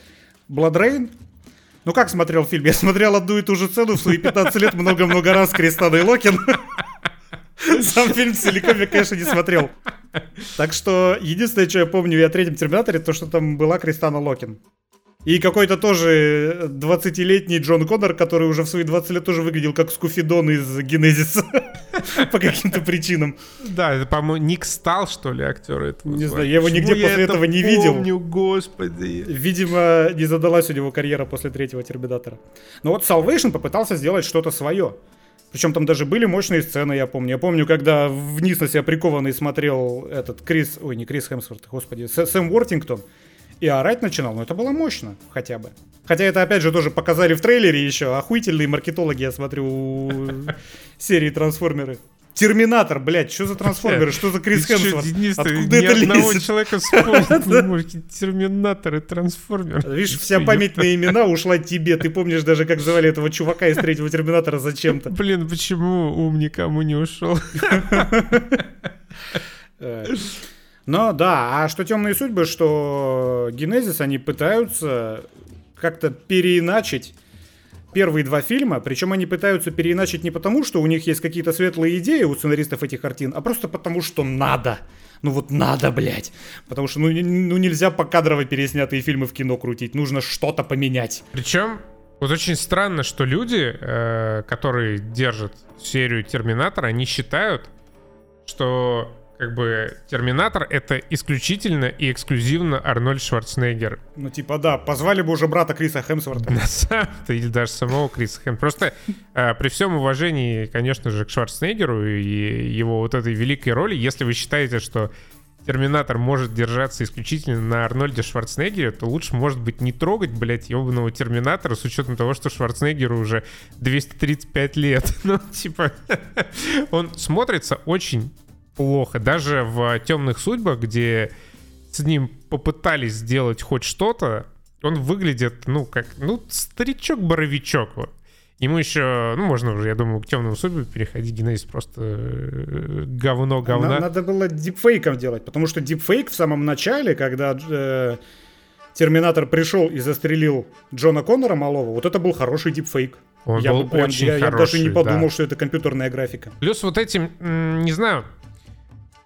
Бладрейн, ну как смотрел фильм? Я смотрел одну и ту же сцену в свои 15 лет много-много раз Кристанна Локен. Сам фильм целиком я, конечно, не смотрел. Так что единственное, что я помню о третьем Терминаторе, то, что там была Кристанна Локен. И какой-то тоже 20-летний Джон Коннор, который уже в свои 20 лет тоже выглядел как Скуфидон из Генезиса. По каким-то причинам. Да, это, по-моему, Ник Стал, что ли, актер этого. Не знаю, я его нигде после этого не видел. помню, господи. Видимо, не задалась у него карьера после третьего Терминатора. Но вот Salvation попытался сделать что-то свое. Причем там даже были мощные сцены, я помню. Я помню, когда вниз на себя прикованный смотрел этот Крис... Ой, не Крис Хемсворт, господи, Сэм Уортингтон и орать начинал, но это было мощно хотя бы. Хотя это, опять же, тоже показали в трейлере еще. Охуительные маркетологи, я смотрю, у серии «Трансформеры». Терминатор, блядь, что за трансформеры, что за Крис Хемсворт? Откуда это одного лезет? человека вспомнить Терминатор и трансформер. Видишь, вся память на имена ушла тебе. Ты помнишь даже, как звали этого чувака из третьего Терминатора зачем-то. Блин, почему ум никому не ушел? Но да, а что темные судьбы, что Генезис, они пытаются как-то переиначить первые два фильма, причем они пытаются переиначить не потому, что у них есть какие-то светлые идеи у сценаристов этих картин, а просто потому, что надо. Ну вот надо, блядь. Потому что ну, ну нельзя покадрово переснятые фильмы в кино крутить, нужно что-то поменять. Причем, вот очень странно, что люди, э, которые держат серию Терминатора, они считают, что как бы Терминатор это исключительно и эксклюзивно Арнольд Шварценеггер. Ну типа да, позвали бы уже брата Криса Хемсворта. На самом-то, или даже самого Криса Хэм. Просто э, при всем уважении, конечно же, к Шварценеггеру и его вот этой великой роли, если вы считаете, что Терминатор может держаться исключительно на Арнольде Шварценеггере, то лучше, может быть, не трогать, блядь, ебаного Терминатора с учетом того, что Шварценеггеру уже 235 лет. Ну, типа, он смотрится очень плохо. Даже в «Темных судьбах», где с ним попытались сделать хоть что-то, он выглядит, ну, как, ну, старичок-боровичок, вот. Ему еще, ну, можно уже, я думаю, к темным судьбам переходить. Генезис просто э, говно говна. На- Надо было дипфейком делать, потому что дипфейк в самом начале, когда э, Терминатор пришел и застрелил Джона Коннора малого, вот это был хороший дипфейк. Он я был бы прям- очень я, я даже хороший, не да. подумал, что это компьютерная графика. Плюс вот этим, не знаю,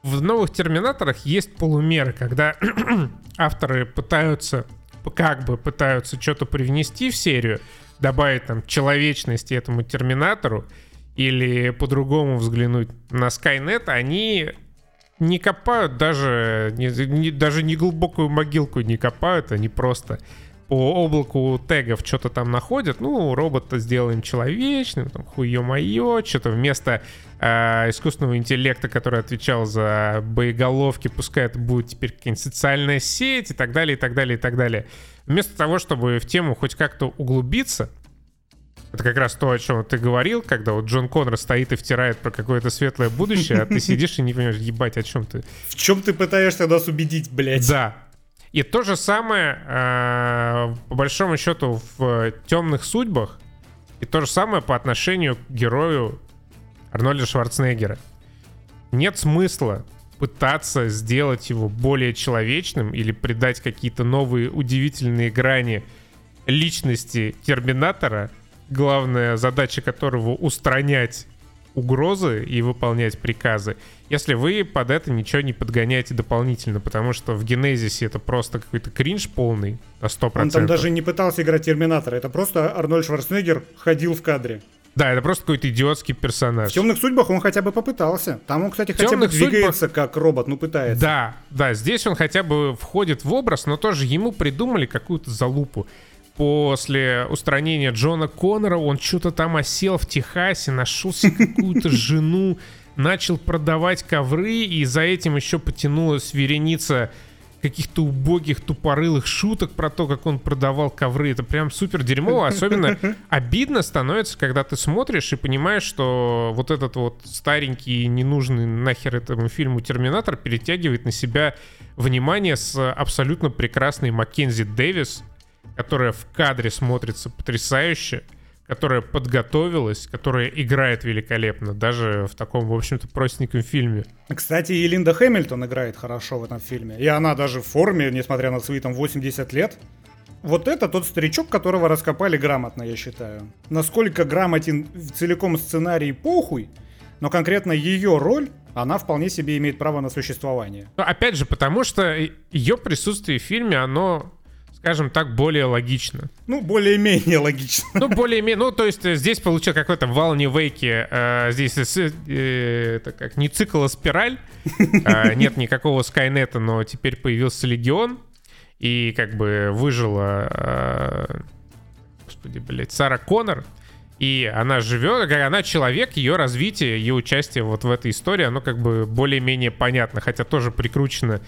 в новых Терминаторах есть полумеры, когда авторы пытаются, как бы пытаются что-то привнести в серию, добавить там человечности этому Терминатору или по-другому взглянуть на Скайнет, они не копают даже, не, не- даже не глубокую могилку не копают, они просто по облаку тегов что-то там находят, ну, робота сделаем человечным, там, хуе-мое, что-то вместо э, искусственного интеллекта, который отвечал за боеголовки, пускай это будет теперь какая-нибудь социальная сеть и так далее, и так далее, и так далее. Вместо того, чтобы в тему хоть как-то углубиться, это как раз то, о чем ты говорил, когда вот Джон Коннор стоит и втирает про какое-то светлое будущее, а ты сидишь и не понимаешь, ебать, о чем ты. В чем ты пытаешься нас убедить, блядь? Да. И то же самое, э, по большому счету, в темных судьбах, и то же самое по отношению к герою Арнольда Шварценеггера. Нет смысла пытаться сделать его более человечным или придать какие-то новые удивительные грани личности Терминатора, главная задача которого устранять угрозы и выполнять приказы, если вы под это ничего не подгоняете дополнительно, потому что в Генезисе это просто какой-то кринж полный на 100%. Он там даже не пытался играть Терминатора, это просто Арнольд Шварценеггер ходил в кадре. Да, это просто какой-то идиотский персонаж. В темных судьбах он хотя бы попытался. Там он, кстати, В хотя бы «Темных судьбах» двигается как робот, ну пытается. Да, да, здесь он хотя бы входит в образ, но тоже ему придумали какую-то залупу. После устранения Джона Коннора он что-то там осел в Техасе, нашел себе какую-то жену, начал продавать ковры, и за этим еще потянулась вереница каких-то убогих тупорылых шуток про то, как он продавал ковры. Это прям супер дерьмово. Особенно обидно становится, когда ты смотришь и понимаешь, что вот этот вот старенький ненужный нахер этому фильму Терминатор перетягивает на себя внимание с абсолютно прекрасной Маккензи Дэвис, которая в кадре смотрится потрясающе, которая подготовилась, которая играет великолепно, даже в таком, в общем-то, простеньком фильме. Кстати, и Линда Хэмилтон играет хорошо в этом фильме. И она даже в форме, несмотря на свои там 80 лет. Вот это тот старичок, которого раскопали грамотно, я считаю. Насколько грамотен целиком сценарий похуй, но конкретно ее роль, она вполне себе имеет право на существование. Опять же, потому что ее присутствие в фильме, оно, скажем так, более логично. Ну, более-менее логично. Ну, более-менее, ну, то есть э, здесь получил какой-то в Алане Вейке, э, здесь э, э, это как не цикл, а спираль. Э, нет никакого Скайнета, но теперь появился Легион. И как бы выжила, э, господи, блядь, Сара Коннор. И она живет, как она человек, ее развитие, ее участие вот в этой истории, оно как бы более-менее понятно, хотя тоже прикручено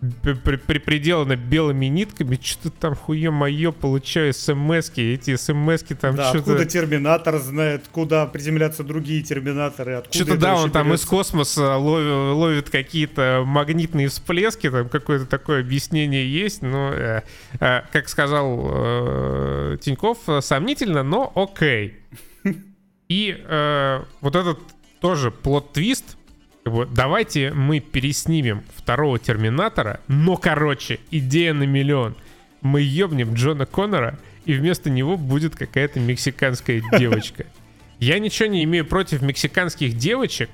приделано белыми нитками, что-то там хуе мое получаю смс-ки, эти смс-ки там да, что-то... откуда терминатор знает, куда приземлятся другие терминаторы, Что-то да, он там из космоса ловит, ловит какие-то магнитные всплески, там какое-то такое объяснение есть, но, э, э, как сказал э, Тиньков, сомнительно, но окей. И э, вот этот тоже плод-твист, давайте мы переснимем второго Терминатора, но, короче, идея на миллион. Мы ебнем Джона Коннора, и вместо него будет какая-то мексиканская девочка. Я ничего не имею против мексиканских девочек,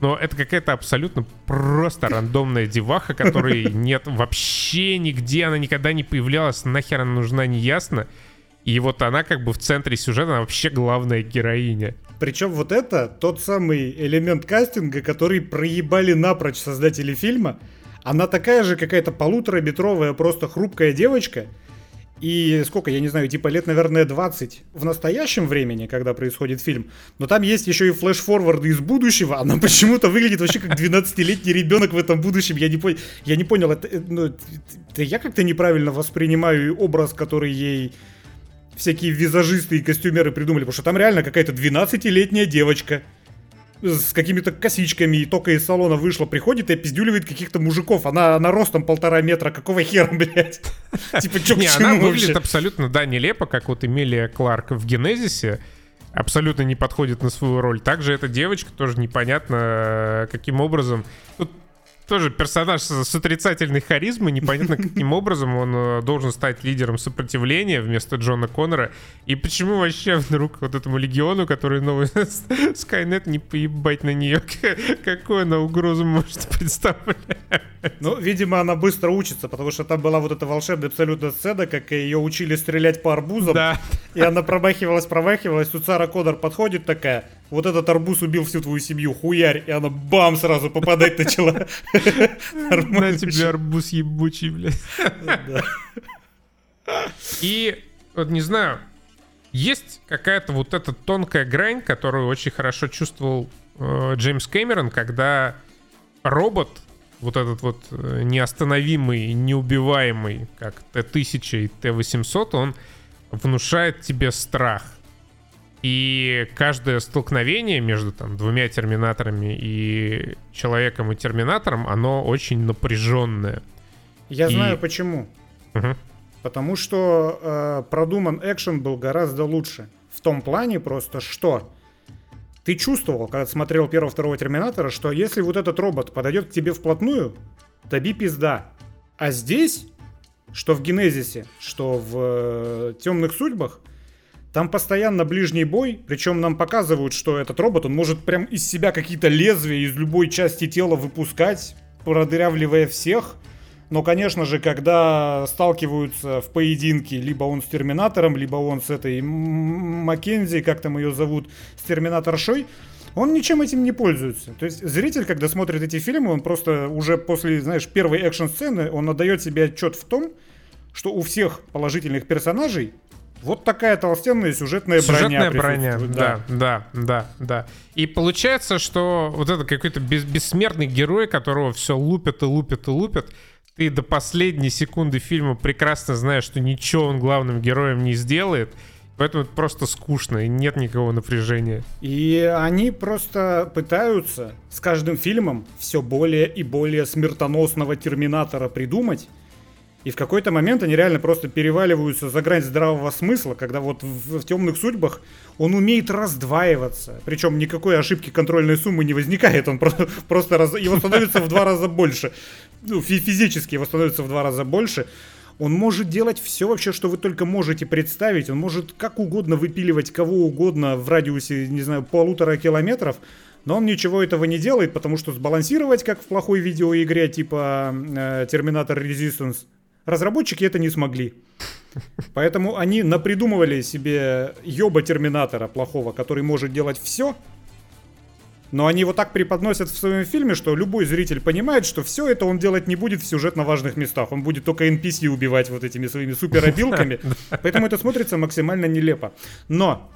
но это какая-то абсолютно просто рандомная деваха, которой нет вообще нигде, она никогда не появлялась, нахер она нужна, неясно. И вот она как бы в центре сюжета, она вообще главная героиня. Причем вот это тот самый элемент кастинга, который проебали напрочь создатели фильма. Она такая же какая-то полутораметровая, просто хрупкая девочка. И сколько, я не знаю, типа лет, наверное, 20 в настоящем времени, когда происходит фильм. Но там есть еще и флеш-форварды из будущего. Она почему-то выглядит вообще как 12-летний ребенок в этом будущем. Я не, по... я не понял, это, ну, это я как-то неправильно воспринимаю образ, который ей всякие визажисты и костюмеры придумали, потому что там реально какая-то 12-летняя девочка с какими-то косичками и только из салона вышла, приходит и опиздюливает каких-то мужиков. Она, она ростом полтора метра. Какого хера, блядь? Типа, чё Не, она выглядит абсолютно, да, нелепо, как вот Эмилия Кларк в Генезисе. Абсолютно не подходит на свою роль. Также эта девочка тоже непонятно, э, каким образом. Тут тоже персонаж с отрицательной харизмой, непонятно каким образом он э, должен стать лидером сопротивления вместо Джона Коннора. И почему вообще вдруг вот этому легиону, который новый Скайнет, не поебать на нее? Какую она угрозу может представлять? Ну, видимо, она быстро учится, потому что там была вот эта волшебная абсолютно сцена, как ее учили стрелять по арбузам. Да. И она промахивалась, промахивалась. Тут Сара Кодор подходит такая, вот этот арбуз убил всю твою семью, хуярь. И она бам, сразу попадать начала. На тебе арбуз ебучий, блядь. И, вот не знаю, есть какая-то вот эта тонкая грань, которую очень хорошо чувствовал э, Джеймс Кэмерон, когда робот, вот этот вот э, неостановимый, неубиваемый, как Т-1000 и Т-800, он внушает тебе страх. И каждое столкновение между там двумя терминаторами и человеком и терминатором, оно очень напряженное. Я и... знаю почему. Угу. Потому что э, продуман экшен был гораздо лучше. В том плане просто, что ты чувствовал, когда смотрел первого-второго Терминатора, что если вот этот робот подойдет к тебе вплотную, тоби пизда. А здесь, что в Генезисе, что в э, Темных Судьбах, там постоянно ближний бой, причем нам показывают, что этот робот, он может прям из себя какие-то лезвия из любой части тела выпускать, продырявливая всех. Но, конечно же, когда сталкиваются в поединке, либо он с Терминатором, либо он с этой Маккензи, как там ее зовут, с Терминаторшой, он ничем этим не пользуется. То есть зритель, когда смотрит эти фильмы, он просто уже после, знаешь, первой экшн-сцены, он отдает себе отчет в том, что у всех положительных персонажей вот такая толстенная сюжетная, сюжетная броня. броня да. да, да, да, да. И получается, что вот это какой-то бес- бессмертный герой, которого все лупят и лупят и лупят, ты до последней секунды фильма прекрасно знаешь, что ничего он главным героем не сделает. Поэтому это просто скучно и нет никакого напряжения. И они просто пытаются с каждым фильмом все более и более смертоносного терминатора придумать. И в какой-то момент они реально просто переваливаются за грань здравого смысла, когда вот в, в темных судьбах он умеет раздваиваться. Причем никакой ошибки контрольной суммы не возникает, он просто, просто раз, его становится в два раза больше. Ну, физически его становится в два раза больше. Он может делать все вообще, что вы только можете представить. Он может как угодно выпиливать кого угодно в радиусе, не знаю, полутора километров. Но он ничего этого не делает, потому что сбалансировать, как в плохой видеоигре типа э, Terminator Resistance, Разработчики это не смогли. Поэтому они напридумывали себе ёба Терминатора плохого, который может делать все, но они его так преподносят в своем фильме, что любой зритель понимает, что все это он делать не будет в сюжетно важных местах. Он будет только NPC убивать вот этими своими суперобилками. Поэтому это смотрится максимально нелепо. Но,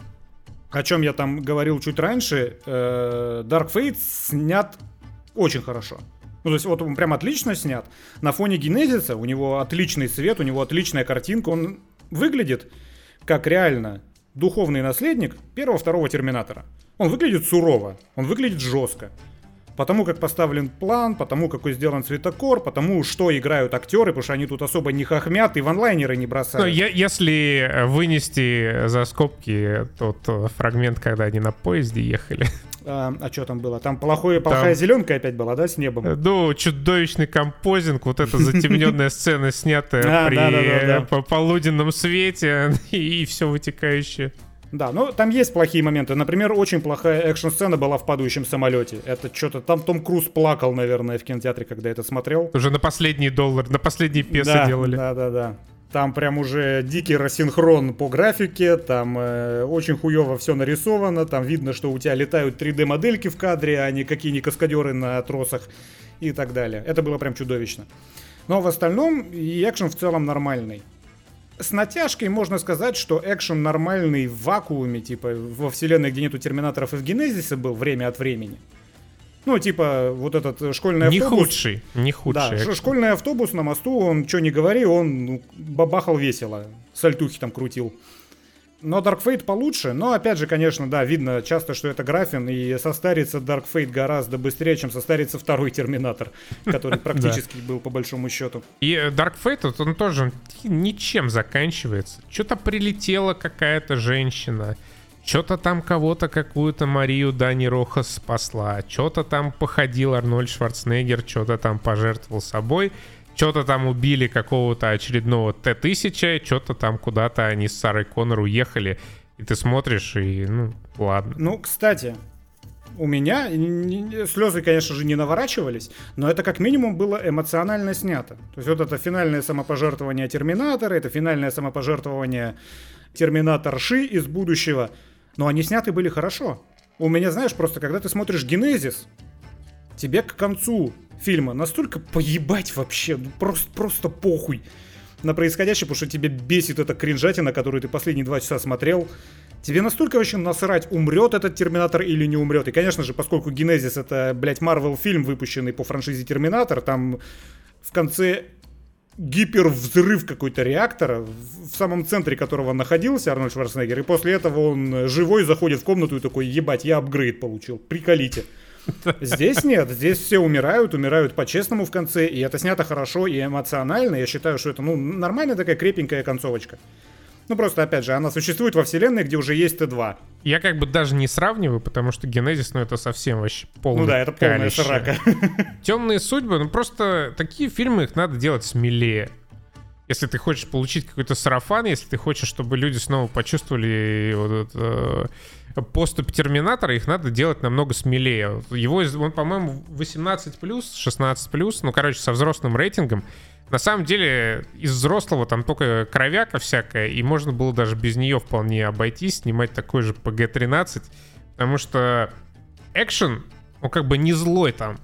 о чем я там говорил чуть раньше, э, Dark Fate снят очень хорошо. Ну, то есть вот он прям отлично снят. На фоне Генезиса у него отличный свет, у него отличная картинка. Он выглядит как реально духовный наследник первого-второго Терминатора. Он выглядит сурово, он выглядит жестко. Потому как поставлен план, потому какой сделан цветокор, потому что играют актеры, потому что они тут особо не хохмят и ванлайнеры не бросают. Но я, если вынести за скобки тот э, фрагмент, когда они на поезде ехали. А, а что там было? Там плохое, плохая там, зеленка опять была, да, с небом? Ну, чудовищный композинг, вот эта затемненная сцена, снятая при полуденном свете и все вытекающее. Да, ну там есть плохие моменты. Например, очень плохая экшн-сцена была в падающем самолете. Это что-то там Том Круз плакал, наверное, в кинотеатре, когда это смотрел. Уже на последний доллар, на последний песо да, делали. Да, да, да. Там прям уже дикий рассинхрон по графике, там э, очень хуево все нарисовано, там видно, что у тебя летают 3D-модельки в кадре, а не какие-нибудь каскадеры на тросах и так далее. Это было прям чудовищно. Но в остальном и экшен в целом нормальный. С натяжкой можно сказать, что экшен нормальный в вакууме, типа во вселенной, где нету терминаторов и в Генезисе был время от времени. Ну, типа, вот этот школьный не автобус. Не худший, не худший. Да, школьный автобус на мосту, он, что не говори, он ну, бабахал весело. Сальтухи там крутил. Но Dark Fate получше, но опять же, конечно, да, видно часто, что это графин, и состарится Dark Fate гораздо быстрее, чем состарится второй Терминатор, который практически был по большому счету. И э, Dark Fate, он тоже ничем заканчивается. Что-то прилетела какая-то женщина, что-то там кого-то, какую-то Марию Дани Рохас спасла, что-то там походил Арнольд Шварценеггер, что-то там пожертвовал собой, что-то там убили какого-то очередного Т-1000, что-то там куда-то они с Сарой Коннор уехали, и ты смотришь, и ну, ладно. Ну, кстати, у меня слезы, конечно же, не наворачивались, но это как минимум было эмоционально снято. То есть вот это финальное самопожертвование Терминатора, это финальное самопожертвование Терминаторши из будущего — но они сняты были хорошо. У меня, знаешь, просто когда ты смотришь Генезис, тебе к концу фильма настолько поебать вообще, ну просто, просто похуй на происходящее, потому что тебе бесит эта кринжатина, которую ты последние два часа смотрел. Тебе настолько вообще насрать, умрет этот Терминатор или не умрет. И, конечно же, поскольку Генезис это, блядь, Марвел фильм, выпущенный по франшизе Терминатор, там в конце гипервзрыв какой-то реактора, в самом центре которого находился Арнольд Шварценеггер, и после этого он живой заходит в комнату и такой, ебать, я апгрейд получил, приколите. Здесь нет, здесь все умирают, умирают по-честному в конце, и это снято хорошо и эмоционально, я считаю, что это, ну, нормальная такая крепенькая концовочка. Ну, просто, опять же, она существует во вселенной, где уже есть Т2. Я как бы даже не сравниваю, потому что Генезис, ну, это совсем вообще полный Ну да, это полная срака. Темные судьбы, ну, просто такие фильмы, их надо делать смелее. Если ты хочешь получить какой-то сарафан, если ты хочешь, чтобы люди снова почувствовали вот это, э, поступ Терминатора, их надо делать намного смелее. Его, он, по-моему, 18+, 16+, ну, короче, со взрослым рейтингом. На самом деле, из взрослого там только кровяка всякая, и можно было даже без нее вполне обойтись, снимать такой же PG-13, потому что экшен, он как бы не злой там.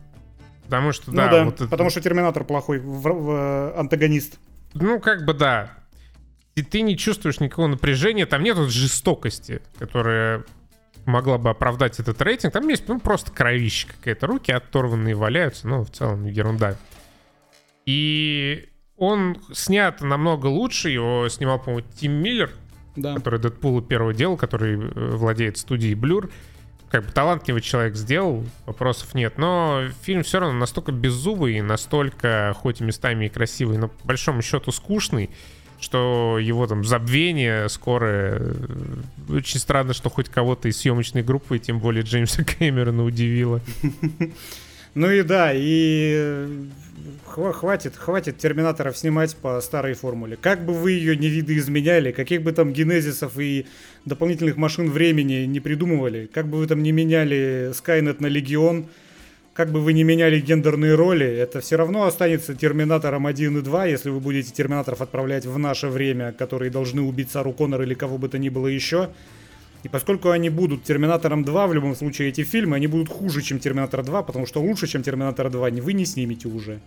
Потому что, ну да, да вот потому это... что Терминатор плохой в, в, антагонист. Ну, как бы да. И ты не чувствуешь никакого напряжения, там нет вот жестокости, которая могла бы оправдать этот рейтинг. Там есть ну, просто кровища какая-то, руки оторванные валяются, ну, в целом ерунда. И он снят намного лучше. Его снимал, по-моему, Тим Миллер, да. который Дэдпула первого делал, который э, владеет студией Blur. Как бы талантливый человек сделал, вопросов нет. Но фильм все равно настолько беззубый, настолько, хоть и местами и красивый, но по большому счету скучный, что его там забвение скоро... Э, очень странно, что хоть кого-то из съемочной группы, тем более Джеймса Кэмерона удивило. Ну и да, и хватит, хватит терминаторов снимать по старой формуле. Как бы вы ее не видоизменяли, каких бы там генезисов и дополнительных машин времени не придумывали, как бы вы там не меняли Skynet на Легион, как бы вы не меняли гендерные роли, это все равно останется Терминатором 1 и 2, если вы будете Терминаторов отправлять в наше время, которые должны убить Сару Коннор или кого бы то ни было еще. И поскольку они будут Терминатором 2, в любом случае эти фильмы, они будут хуже, чем Терминатор 2, потому что лучше, чем Терминатор 2, вы не снимете уже.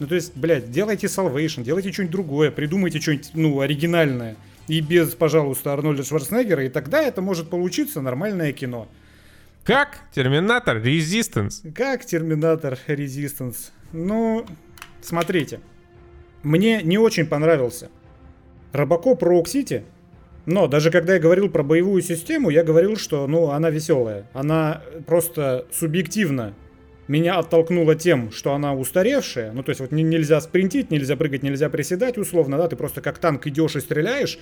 Ну, то есть, блядь, делайте Salvation, делайте что-нибудь другое, придумайте что-нибудь, ну, оригинальное. И без, пожалуйста, Арнольда Шварценеггера, и тогда это может получиться нормальное кино. Как Терминатор Resistance? Как Терминатор Resistance? Ну, смотрите. Мне не очень понравился Робокоп Роук Сити, но даже когда я говорил про боевую систему, я говорил, что ну, она веселая. Она просто субъективно меня оттолкнуло тем, что она устаревшая. Ну, то есть вот нельзя спринтить, нельзя прыгать, нельзя приседать условно, да, ты просто как танк идешь и стреляешь.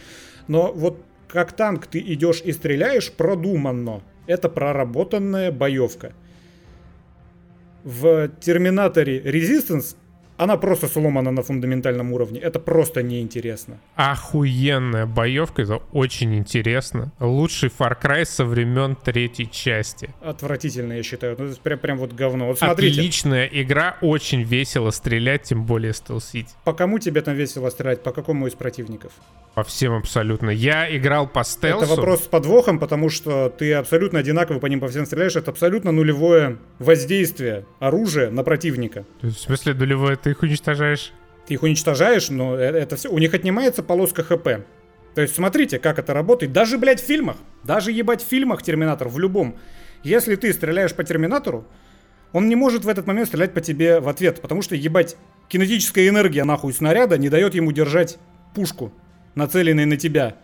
Но вот как танк ты идешь и стреляешь продуманно. Это проработанная боевка. В Терминаторе Resistance она просто сломана на фундаментальном уровне. Это просто неинтересно. Охуенная боевка, это очень интересно. Лучший Far Cry со времен третьей части. Отвратительно, я считаю. Ну, это прям, прям вот говно. Вот смотрите. Отличная игра, очень весело стрелять, тем более стелсить. По кому тебе там весело стрелять? По какому из противников? По всем абсолютно. Я играл по стелсу. Это вопрос с подвохом, потому что ты абсолютно одинаково по ним по всем стреляешь. Это абсолютно нулевое воздействие оружия на противника. То есть, в смысле нулевое? Ты их уничтожаешь? Ты их уничтожаешь, но это, это все. У них отнимается полоска ХП. То есть смотрите, как это работает. Даже, блядь, в фильмах. Даже ебать в фильмах Терминатор, в любом. Если ты стреляешь по Терминатору, он не может в этот момент стрелять по тебе в ответ. Потому что, ебать, кинетическая энергия нахуй снаряда не дает ему держать пушку нацеленный на тебя.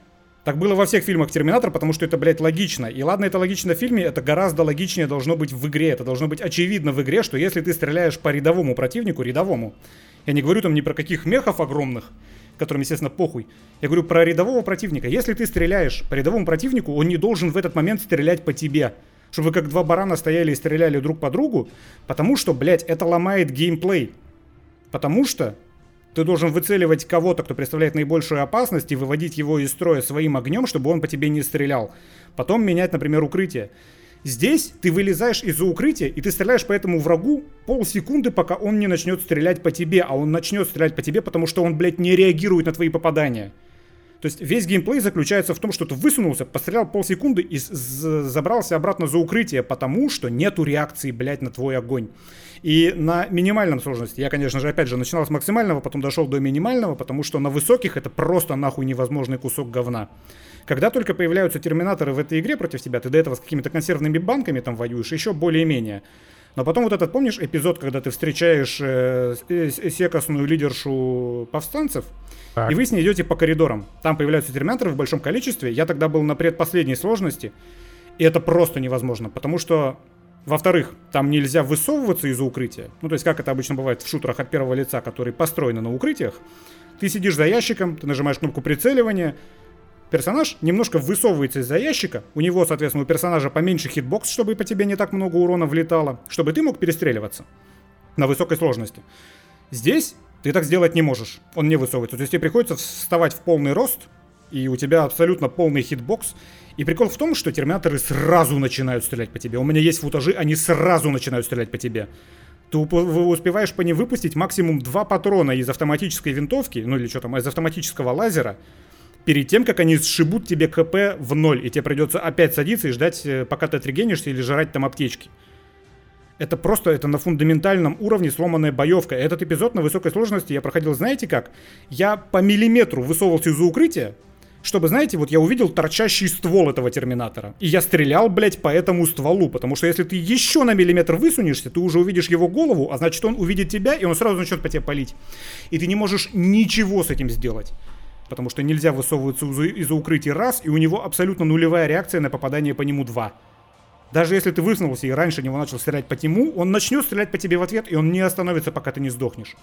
Так было во всех фильмах Терминатор, потому что это, блядь, логично. И ладно, это логично в фильме, это гораздо логичнее должно быть в игре. Это должно быть очевидно в игре, что если ты стреляешь по рядовому противнику, рядовому, я не говорю там ни про каких мехов огромных, которым, естественно, похуй. Я говорю про рядового противника. Если ты стреляешь по рядовому противнику, он не должен в этот момент стрелять по тебе. Чтобы вы как два барана стояли и стреляли друг по другу, потому что, блядь, это ломает геймплей. Потому что ты должен выцеливать кого-то, кто представляет наибольшую опасность, и выводить его из строя своим огнем, чтобы он по тебе не стрелял. Потом менять, например, укрытие. Здесь ты вылезаешь из-за укрытия, и ты стреляешь по этому врагу полсекунды, пока он не начнет стрелять по тебе, а он начнет стрелять по тебе, потому что он, блядь, не реагирует на твои попадания. То есть весь геймплей заключается в том, что ты высунулся, пострелял полсекунды и забрался обратно за укрытие, потому что нету реакции, блядь, на твой огонь. И на минимальном сложности, я, конечно же, опять же, начинал с максимального, потом дошел до минимального, потому что на высоких это просто нахуй невозможный кусок говна. Когда только появляются терминаторы в этой игре против тебя, ты до этого с какими-то консервными банками там воюешь, еще более-менее. Но потом вот этот, помнишь, эпизод, когда ты встречаешь э, э, секосную лидершу повстанцев, так. и вы с ней идете по коридорам. Там появляются терминаторы в большом количестве. Я тогда был на предпоследней сложности, и это просто невозможно, потому что во-вторых, там нельзя высовываться из-за укрытия. Ну, то есть, как это обычно бывает в шутерах от первого лица, которые построены на укрытиях. Ты сидишь за ящиком, ты нажимаешь кнопку прицеливания, персонаж немножко высовывается из-за ящика, у него, соответственно, у персонажа поменьше хитбокс, чтобы по тебе не так много урона влетало, чтобы ты мог перестреливаться на высокой сложности. Здесь ты так сделать не можешь, он не высовывается. То есть тебе приходится вставать в полный рост, и у тебя абсолютно полный хитбокс, и прикол в том, что терминаторы сразу начинают стрелять по тебе. У меня есть футажи, они сразу начинают стрелять по тебе. Ты успеваешь по ним выпустить максимум два патрона из автоматической винтовки, ну или что там, из автоматического лазера, перед тем, как они сшибут тебе ХП в ноль, и тебе придется опять садиться и ждать, э, пока ты отрегенишься или жрать там аптечки. Это просто, это на фундаментальном уровне сломанная боевка. Этот эпизод на высокой сложности я проходил, знаете как? Я по миллиметру высовывался из-за укрытия, чтобы, знаете, вот я увидел торчащий ствол этого терминатора. И я стрелял, блядь, по этому стволу. Потому что если ты еще на миллиметр высунешься, ты уже увидишь его голову, а значит он увидит тебя, и он сразу начнет по тебе палить. И ты не можешь ничего с этим сделать. Потому что нельзя высовываться из-за укрытия раз, и у него абсолютно нулевая реакция на попадание по нему два. Даже если ты высунулся и раньше него начал стрелять по нему, он начнет стрелять по тебе в ответ, и он не остановится, пока ты не сдохнешь.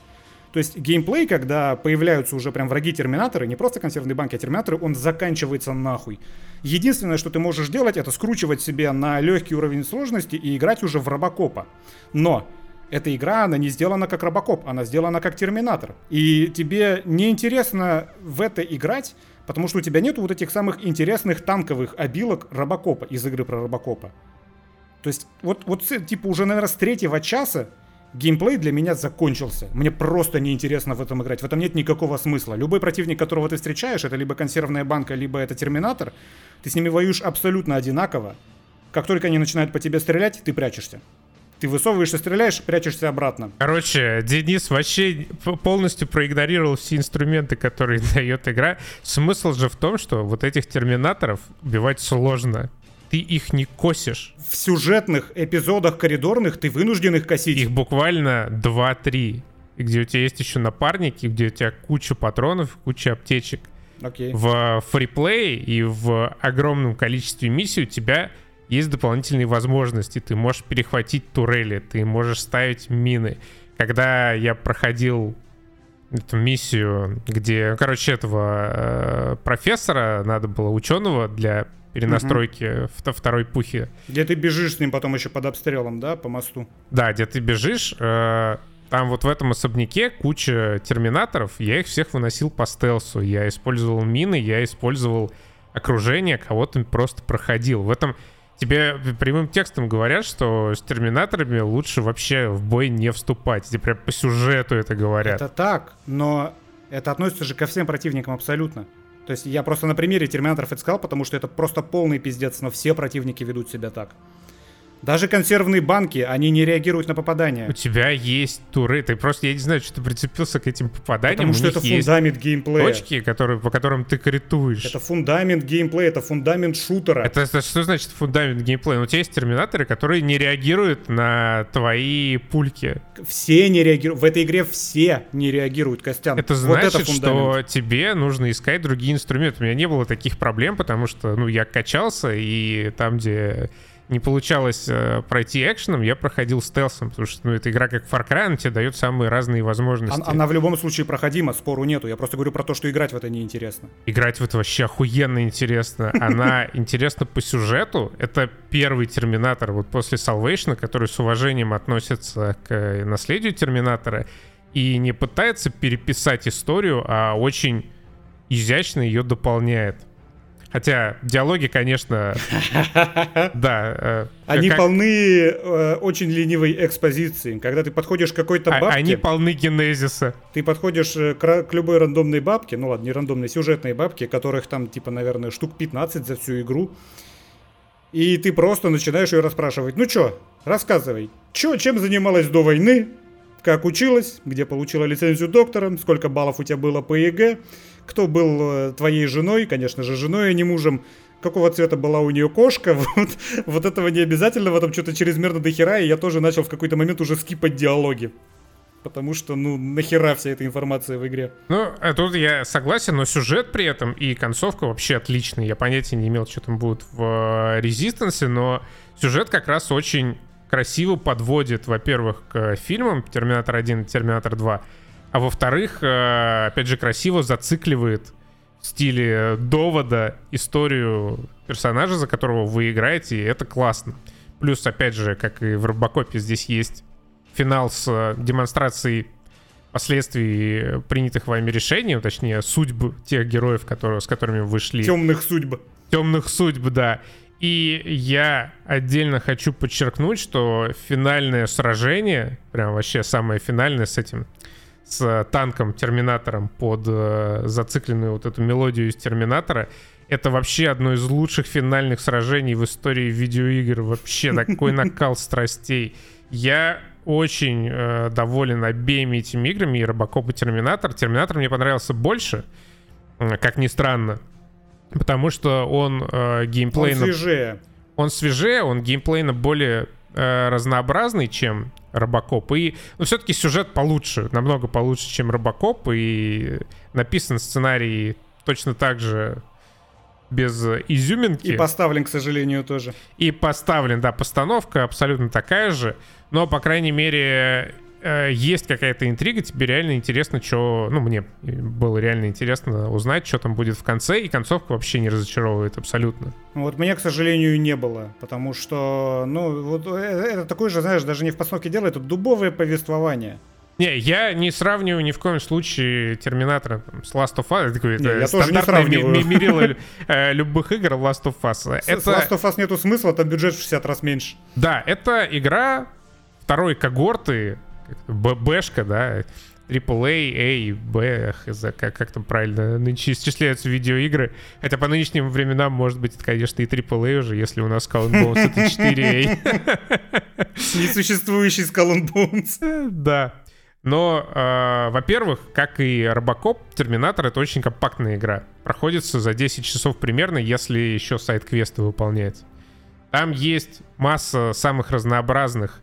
То есть геймплей, когда появляются уже прям враги-терминаторы, не просто консервные банки, а терминаторы, он заканчивается нахуй. Единственное, что ты можешь делать, это скручивать себе на легкий уровень сложности и играть уже в робокопа. Но эта игра, она не сделана как робокоп, она сделана как терминатор. И тебе неинтересно в это играть, потому что у тебя нет вот этих самых интересных танковых обилок робокопа из игры про робокопа. То есть вот, вот типа уже, наверное, с третьего часа геймплей для меня закончился. Мне просто неинтересно в этом играть. В этом нет никакого смысла. Любой противник, которого ты встречаешь, это либо консервная банка, либо это терминатор. Ты с ними воюешь абсолютно одинаково. Как только они начинают по тебе стрелять, ты прячешься. Ты высовываешься, стреляешь, прячешься обратно. Короче, Денис вообще полностью проигнорировал все инструменты, которые дает игра. Смысл же в том, что вот этих терминаторов убивать сложно. Ты их не косишь. В сюжетных эпизодах коридорных ты вынужден их косить. Их буквально 2-3. Где у тебя есть еще напарники, где у тебя куча патронов, куча аптечек. Окей. В фриплее и в огромном количестве миссий у тебя есть дополнительные возможности. Ты можешь перехватить турели, ты можешь ставить мины. Когда я проходил эту миссию, где, короче, этого э, профессора надо было, ученого для перенастройки угу. второй пухи. Где ты бежишь с ним потом еще под обстрелом, да, по мосту? Да, где ты бежишь. Э, там вот в этом особняке куча терминаторов. Я их всех выносил по стелсу. Я использовал мины, я использовал окружение, кого-то просто проходил. В этом тебе прямым текстом говорят, что с терминаторами лучше вообще в бой не вступать. Тебе прям по сюжету это говорят. Это так, но это относится же ко всем противникам абсолютно. То есть я просто на примере терминаторов это сказал, потому что это просто полный пиздец, но все противники ведут себя так. Даже консервные банки, они не реагируют на попадания. У тебя есть туры, ты просто, я не знаю, что ты прицепился к этим попаданиям. Потому что это фундамент геймплея. Точки, которые, по которым ты критуешь. Это фундамент геймплея, это фундамент шутера. Это, это что значит фундамент геймплея? Ну, у тебя есть терминаторы, которые не реагируют на твои пульки. Все не реагируют. В этой игре все не реагируют, Костян. Это значит, вот это что тебе нужно искать другие инструменты. У меня не было таких проблем, потому что, ну, я качался, и там, где не получалось э, пройти экшеном, я проходил стелсом, потому что ну, эта игра как Far Cry, она тебе дает самые разные возможности. Она, она в любом случае проходима, спору нету. Я просто говорю про то, что играть в это неинтересно. Играть в это вообще охуенно интересно. Она интересна по сюжету. Это первый Терминатор вот после Salvation, который с уважением относится к наследию Терминатора и не пытается переписать историю, а очень изящно ее дополняет. Хотя диалоги, конечно, да. Э, они как... полны э, очень ленивой экспозиции. Когда ты подходишь к какой-то а, бабке... Они полны генезиса. Ты подходишь э, к, к любой рандомной бабке, ну ладно, не рандомной, сюжетной бабке, которых там, типа, наверное, штук 15 за всю игру. И ты просто начинаешь ее расспрашивать. Ну чё, рассказывай, чё, чем занималась до войны? Как училась? Где получила лицензию доктора? Сколько баллов у тебя было по ЕГЭ? Кто был э, твоей женой, конечно же, женой, а не мужем, какого цвета была у нее кошка, вот, вот этого не обязательно, в этом что-то чрезмерно дохера, и я тоже начал в какой-то момент уже скипать диалоги. Потому что, ну, нахера вся эта информация в игре? Ну, а тут я согласен, но сюжет при этом и концовка вообще отличный. Я понятия не имел, что там будет в Резистенсе, но сюжет как раз очень красиво подводит, во-первых, к фильмам «Терминатор 1» и «Терминатор 2», а во-вторых, э, опять же, красиво зацикливает в стиле довода историю персонажа, за которого вы играете, и это классно. Плюс, опять же, как и в Робокопе, здесь есть финал с э, демонстрацией последствий принятых вами решений, ну, точнее, судьбы тех героев, которые, с которыми вы шли. Темных судьб. Темных судьб, да. И я отдельно хочу подчеркнуть, что финальное сражение, прям вообще самое финальное с этим с танком Терминатором под э, зацикленную вот эту мелодию из Терминатора. Это вообще одно из лучших финальных сражений в истории видеоигр. Вообще такой накал страстей. Я очень э, доволен обеими этими играми, и Робокоп, и Терминатор. Терминатор мне понравился больше, э, как ни странно, потому что он э, геймплейно... Он свежее. Он свежее, он геймплейно более э, разнообразный, чем Робокоп. И ну, все-таки сюжет получше, намного получше, чем Робокоп. И написан сценарий точно так же без изюминки. И поставлен, к сожалению, тоже. И поставлен, да, постановка абсолютно такая же. Но, по крайней мере, э, есть какая-то интрига, тебе реально интересно, что... Ну, мне было реально интересно узнать, что там будет в конце, и концовка вообще не разочаровывает абсолютно. Вот мне, к сожалению, не было, потому что, ну, вот э, это такое же, знаешь, даже не в постановке дела, это дубовое повествование. Не, я не сравниваю ни в коем случае Терминатора там, с Last of Us. Это, не, это я тоже не сравниваю. мерило э, любых игр Last of Us. Это... С Last of Us нету смысла, там бюджет в 60 раз меньше. Да, это игра второй когорты Бэшка, да, AAA, A, B, хз, как, как там правильно нынче исчисляются видеоигры. Хотя по нынешним временам, может быть, это, конечно, и AAA уже, если у нас Skull Bones это 4A. Несуществующий Skull Bones. Да. Но, э, во-первых, как и Робокоп, Терминатор — это очень компактная игра. Проходится за 10 часов примерно, если еще сайт-квесты выполняется. Там есть масса самых разнообразных,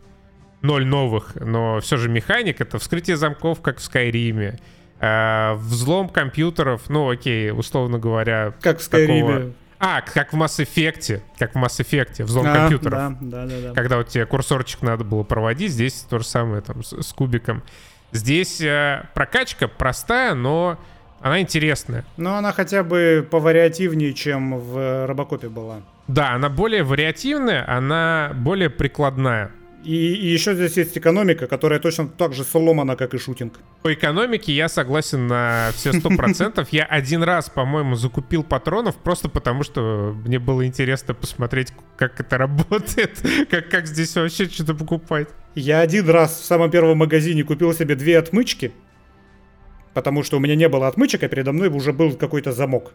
ноль новых, но все же механик. Это вскрытие замков, как в Скайриме. Э, взлом компьютеров, ну окей, условно говоря. Как в Скайриме. А, как в Mass Effect. Как в Mass Effect, взлом а, компьютеров. Да, да, да, да. Когда вот тебе курсорчик надо было проводить, здесь то же самое там с, с кубиком. Здесь э, прокачка простая, но она интересная. Но она хотя бы повариативнее, чем в Робокопе была. Да, она более вариативная, она более прикладная. И, и еще здесь есть экономика, которая точно так же сломана, как и шутинг. По экономике я согласен на все сто процентов. Я один раз, по-моему, закупил патронов просто потому, что мне было интересно посмотреть, как это работает, как, как здесь вообще что-то покупать. Я один раз в самом первом магазине купил себе две отмычки, потому что у меня не было отмычек, а передо мной уже был какой-то замок.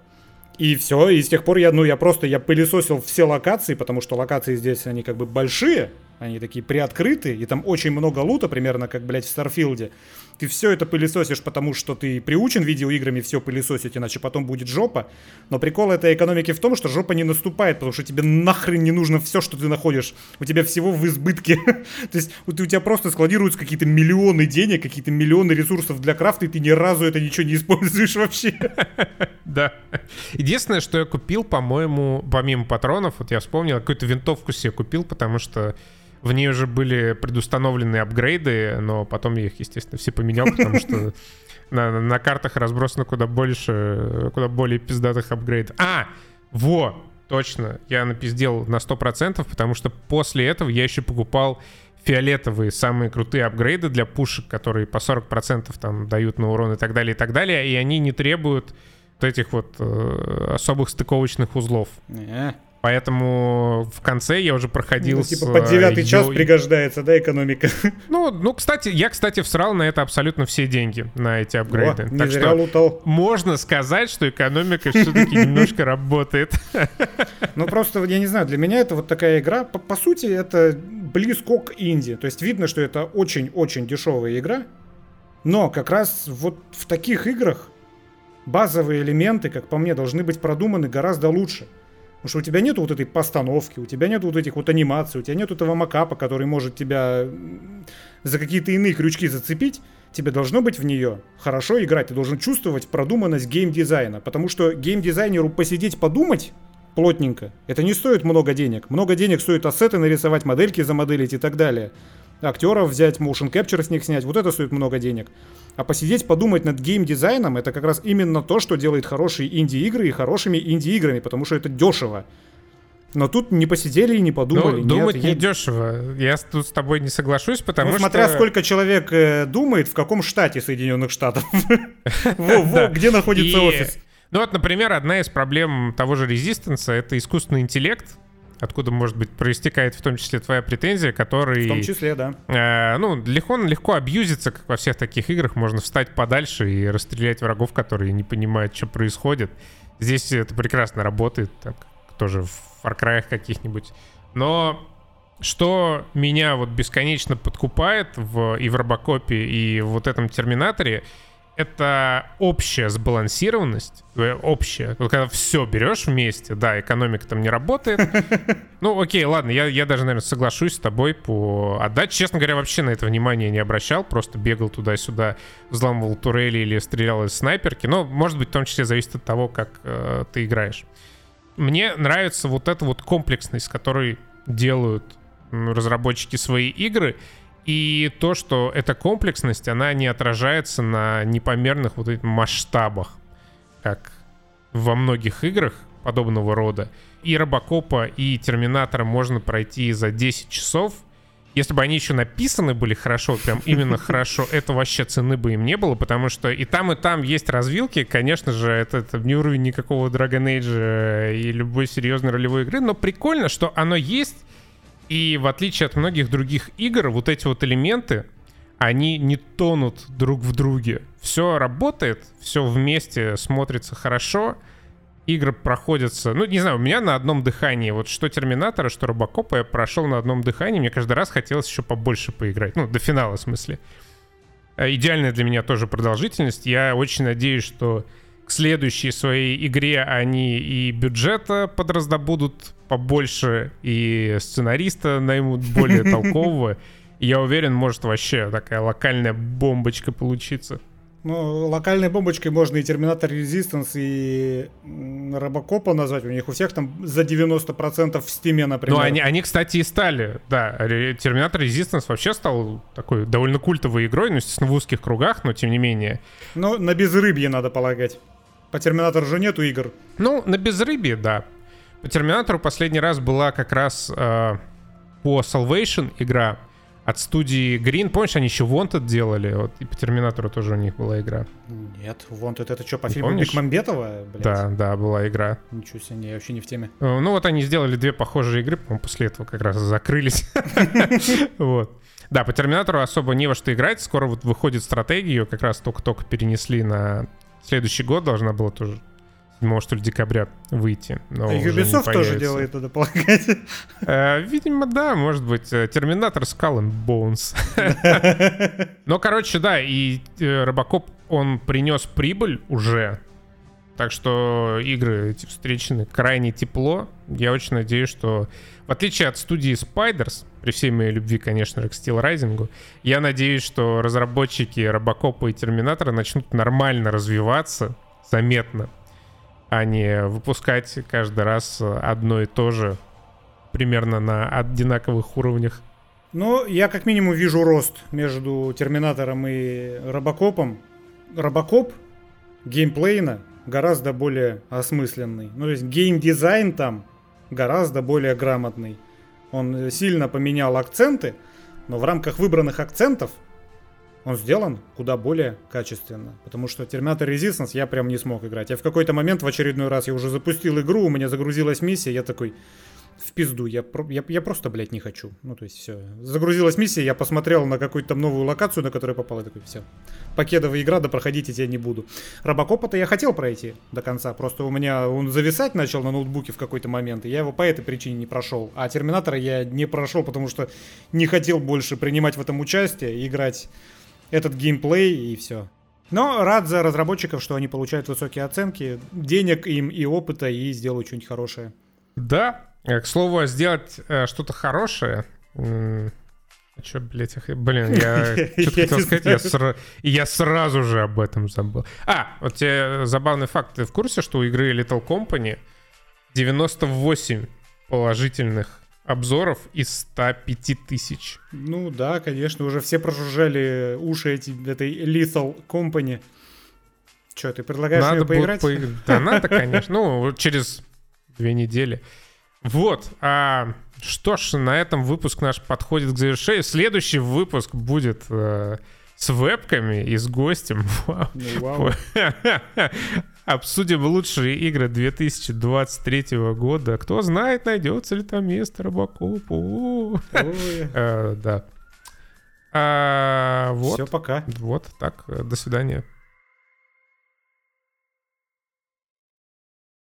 И все, и с тех пор я, ну, я просто, я пылесосил все локации, потому что локации здесь, они как бы большие, они такие приоткрыты, и там очень много лута, примерно как, блядь, в Старфилде. Ты все это пылесосишь, потому что ты приучен видеоиграми все пылесосить, иначе потом будет жопа. Но прикол этой экономики в том, что жопа не наступает, потому что тебе нахрен не нужно все, что ты находишь. У тебя всего в избытке. То есть у тебя просто складируются какие-то миллионы денег, какие-то миллионы ресурсов для крафта, и ты ни разу это ничего не используешь вообще. Да. Единственное, что я купил, по-моему, помимо патронов, вот я вспомнил, какую-то винтовку себе купил, потому что в ней уже были предустановлены апгрейды, но потом я их, естественно, все поменял, потому что на, на картах разбросано куда больше, куда более пиздатых апгрейдов. А, во, точно, я напиздел на 100%, потому что после этого я еще покупал фиолетовые самые крутые апгрейды для пушек, которые по 40% там дают на урон и так далее, и так далее, и они не требуют вот этих вот э, особых стыковочных узлов. Не. Поэтому в конце я уже проходил... Ну, типа под девятый э, час пригождается, да, экономика? Ну, ну, кстати, я, кстати, всрал на это абсолютно все деньги, на эти апгрейды. О, так что лутал. можно сказать, что экономика все-таки немножко работает. Ну, просто, я не знаю, для меня это вот такая игра, по, по сути, это близко к инди. То есть видно, что это очень-очень дешевая игра, но как раз вот в таких играх базовые элементы, как по мне, должны быть продуманы гораздо лучше. Потому что у тебя нет вот этой постановки, у тебя нет вот этих вот анимаций, у тебя нет этого макапа, который может тебя за какие-то иные крючки зацепить. Тебе должно быть в нее хорошо играть, ты должен чувствовать продуманность геймдизайна. Потому что геймдизайнеру посидеть подумать плотненько, это не стоит много денег. Много денег стоит ассеты нарисовать, модельки замоделить и так далее актеров взять, motion capture с них снять, вот это стоит много денег. А посидеть, подумать над геймдизайном, это как раз именно то, что делает хорошие инди-игры и хорошими инди-играми, потому что это дешево. Но тут не посидели и не подумали. Ну, думать Нет, не я... дешево. Я тут с тобой не соглашусь, потому ну, что... смотря сколько человек э, думает, в каком штате Соединенных Штатов. Где находится офис. Ну вот, например, одна из проблем того же резистенса — это искусственный интеллект, откуда, может быть, проистекает в том числе твоя претензия, который... В том числе, да. Э, ну, легко, легко абьюзится, как во всех таких играх. Можно встать подальше и расстрелять врагов, которые не понимают, что происходит. Здесь это прекрасно работает, так, тоже в Far Cry каких-нибудь. Но что меня вот бесконечно подкупает в, и в Робокопе, и в вот этом Терминаторе — это общая сбалансированность, э, общая. Вот когда все берешь вместе, да, экономика там не работает. Ну, окей, ладно, я, я даже, наверное, соглашусь с тобой по отдать. Честно говоря, вообще на это внимание не обращал, просто бегал туда-сюда, взламывал турели или стрелял из снайперки. Но, может быть, в том числе зависит от того, как э, ты играешь. Мне нравится вот эта вот комплексность, с которой делают разработчики свои игры. И то, что эта комплексность, она не отражается на непомерных вот этих масштабах, как во многих играх подобного рода. И Робокопа, и Терминатора можно пройти за 10 часов. Если бы они еще написаны были хорошо, прям именно хорошо, это вообще цены бы им не было, потому что и там, и там есть развилки. Конечно же, это, это не уровень никакого Dragon Age и любой серьезной ролевой игры, но прикольно, что оно есть, и в отличие от многих других игр, вот эти вот элементы, они не тонут друг в друге. Все работает, все вместе смотрится хорошо, игры проходятся, ну, не знаю, у меня на одном дыхании, вот что Терминатора, что Робокопа я прошел на одном дыхании, мне каждый раз хотелось еще побольше поиграть, ну, до финала в смысле. Э, идеальная для меня тоже продолжительность, я очень надеюсь, что к следующей своей игре они и бюджета подраздобудут побольше, и сценариста наймут более толкового. Я уверен, может вообще такая локальная бомбочка получиться. Ну, локальной бомбочкой можно и Терминатор Resistance, и Робокопа назвать. У них у всех там за 90% в стиме, например. Ну, они, они, кстати, и стали, да. Терминатор Resistance вообще стал такой довольно культовой игрой, ну, естественно, в узких кругах, но тем не менее. Ну, на безрыбье, надо полагать. По Терминатору же нету игр. Ну, на безрыбье, да. По Терминатору последний раз была как раз э, по Salvation игра, от студии Green. Помнишь, они еще Wanted делали? Вот и по Терминатору тоже у них была игра. Нет, Wanted это что, по не фильму помнишь? Бекмамбетова? Блядь? Да, да, была игра. Ничего себе, я вообще не в теме. Э, ну вот они сделали две похожие игры, по-моему, после этого как раз закрылись. Вот. Да, по Терминатору особо не во что играть. Скоро вот выходит стратегия, ее как раз только-только перенесли на следующий год, должна была тоже 7 что ли, декабря выйти. Но а Ubisoft тоже делает, надо полагать. Э, видимо, да, может быть. Э, Терминатор Skull and Bones. Но, короче, да, и э, Робокоп, он принес прибыль уже. Так что игры встречены крайне тепло. Я очень надеюсь, что в отличие от студии Spiders, при всей моей любви, конечно же, к Steel Rising, я надеюсь, что разработчики Робокопа и Терминатора начнут нормально развиваться, заметно, а не выпускать каждый раз одно и то же примерно на одинаковых уровнях. Ну, я как минимум вижу рост между Терминатором и Робокопом. Робокоп геймплейно гораздо более осмысленный. Ну, то есть геймдизайн там гораздо более грамотный. Он сильно поменял акценты, но в рамках выбранных акцентов он сделан куда более качественно. Потому что Terminator Resistance я прям не смог играть. Я в какой-то момент в очередной раз я уже запустил игру, у меня загрузилась миссия, я такой, в пизду, я, я, я просто, блядь, не хочу. Ну, то есть, все. Загрузилась миссия, я посмотрел на какую-то там новую локацию, на которую попал, и такой, все. Покедовая игра, да проходить я не буду. Робокопа-то я хотел пройти до конца, просто у меня он зависать начал на ноутбуке в какой-то момент, и я его по этой причине не прошел. А Терминатора я не прошел, потому что не хотел больше принимать в этом участие, играть этот геймплей и все. Но рад за разработчиков, что они получают высокие оценки, денег им и опыта, и сделают что-нибудь хорошее. Да, к слову, а сделать э, что-то хорошее. А что, блядь, ах... блин, я что-то хотел сказать, я, сра... я сразу же об этом забыл. А, вот тебе забавный факт. Ты в курсе, что у игры Little Company 98 положительных обзоров из 105 тысяч. Ну да, конечно, уже все прожужжали уши эти, этой Lethal Company. Че, ты предлагаешь надо мне поиграть? По... Да, надо, конечно. Ну, через две недели. Вот. А, что ж, на этом выпуск наш подходит к завершению. Следующий выпуск будет э, с вебками и с гостем. Ну, вау. Обсудим лучшие игры 2023 года. Кто знает, найдется ли там место Робокопу. Э, да. А. Все, пока. Вот так. До свидания.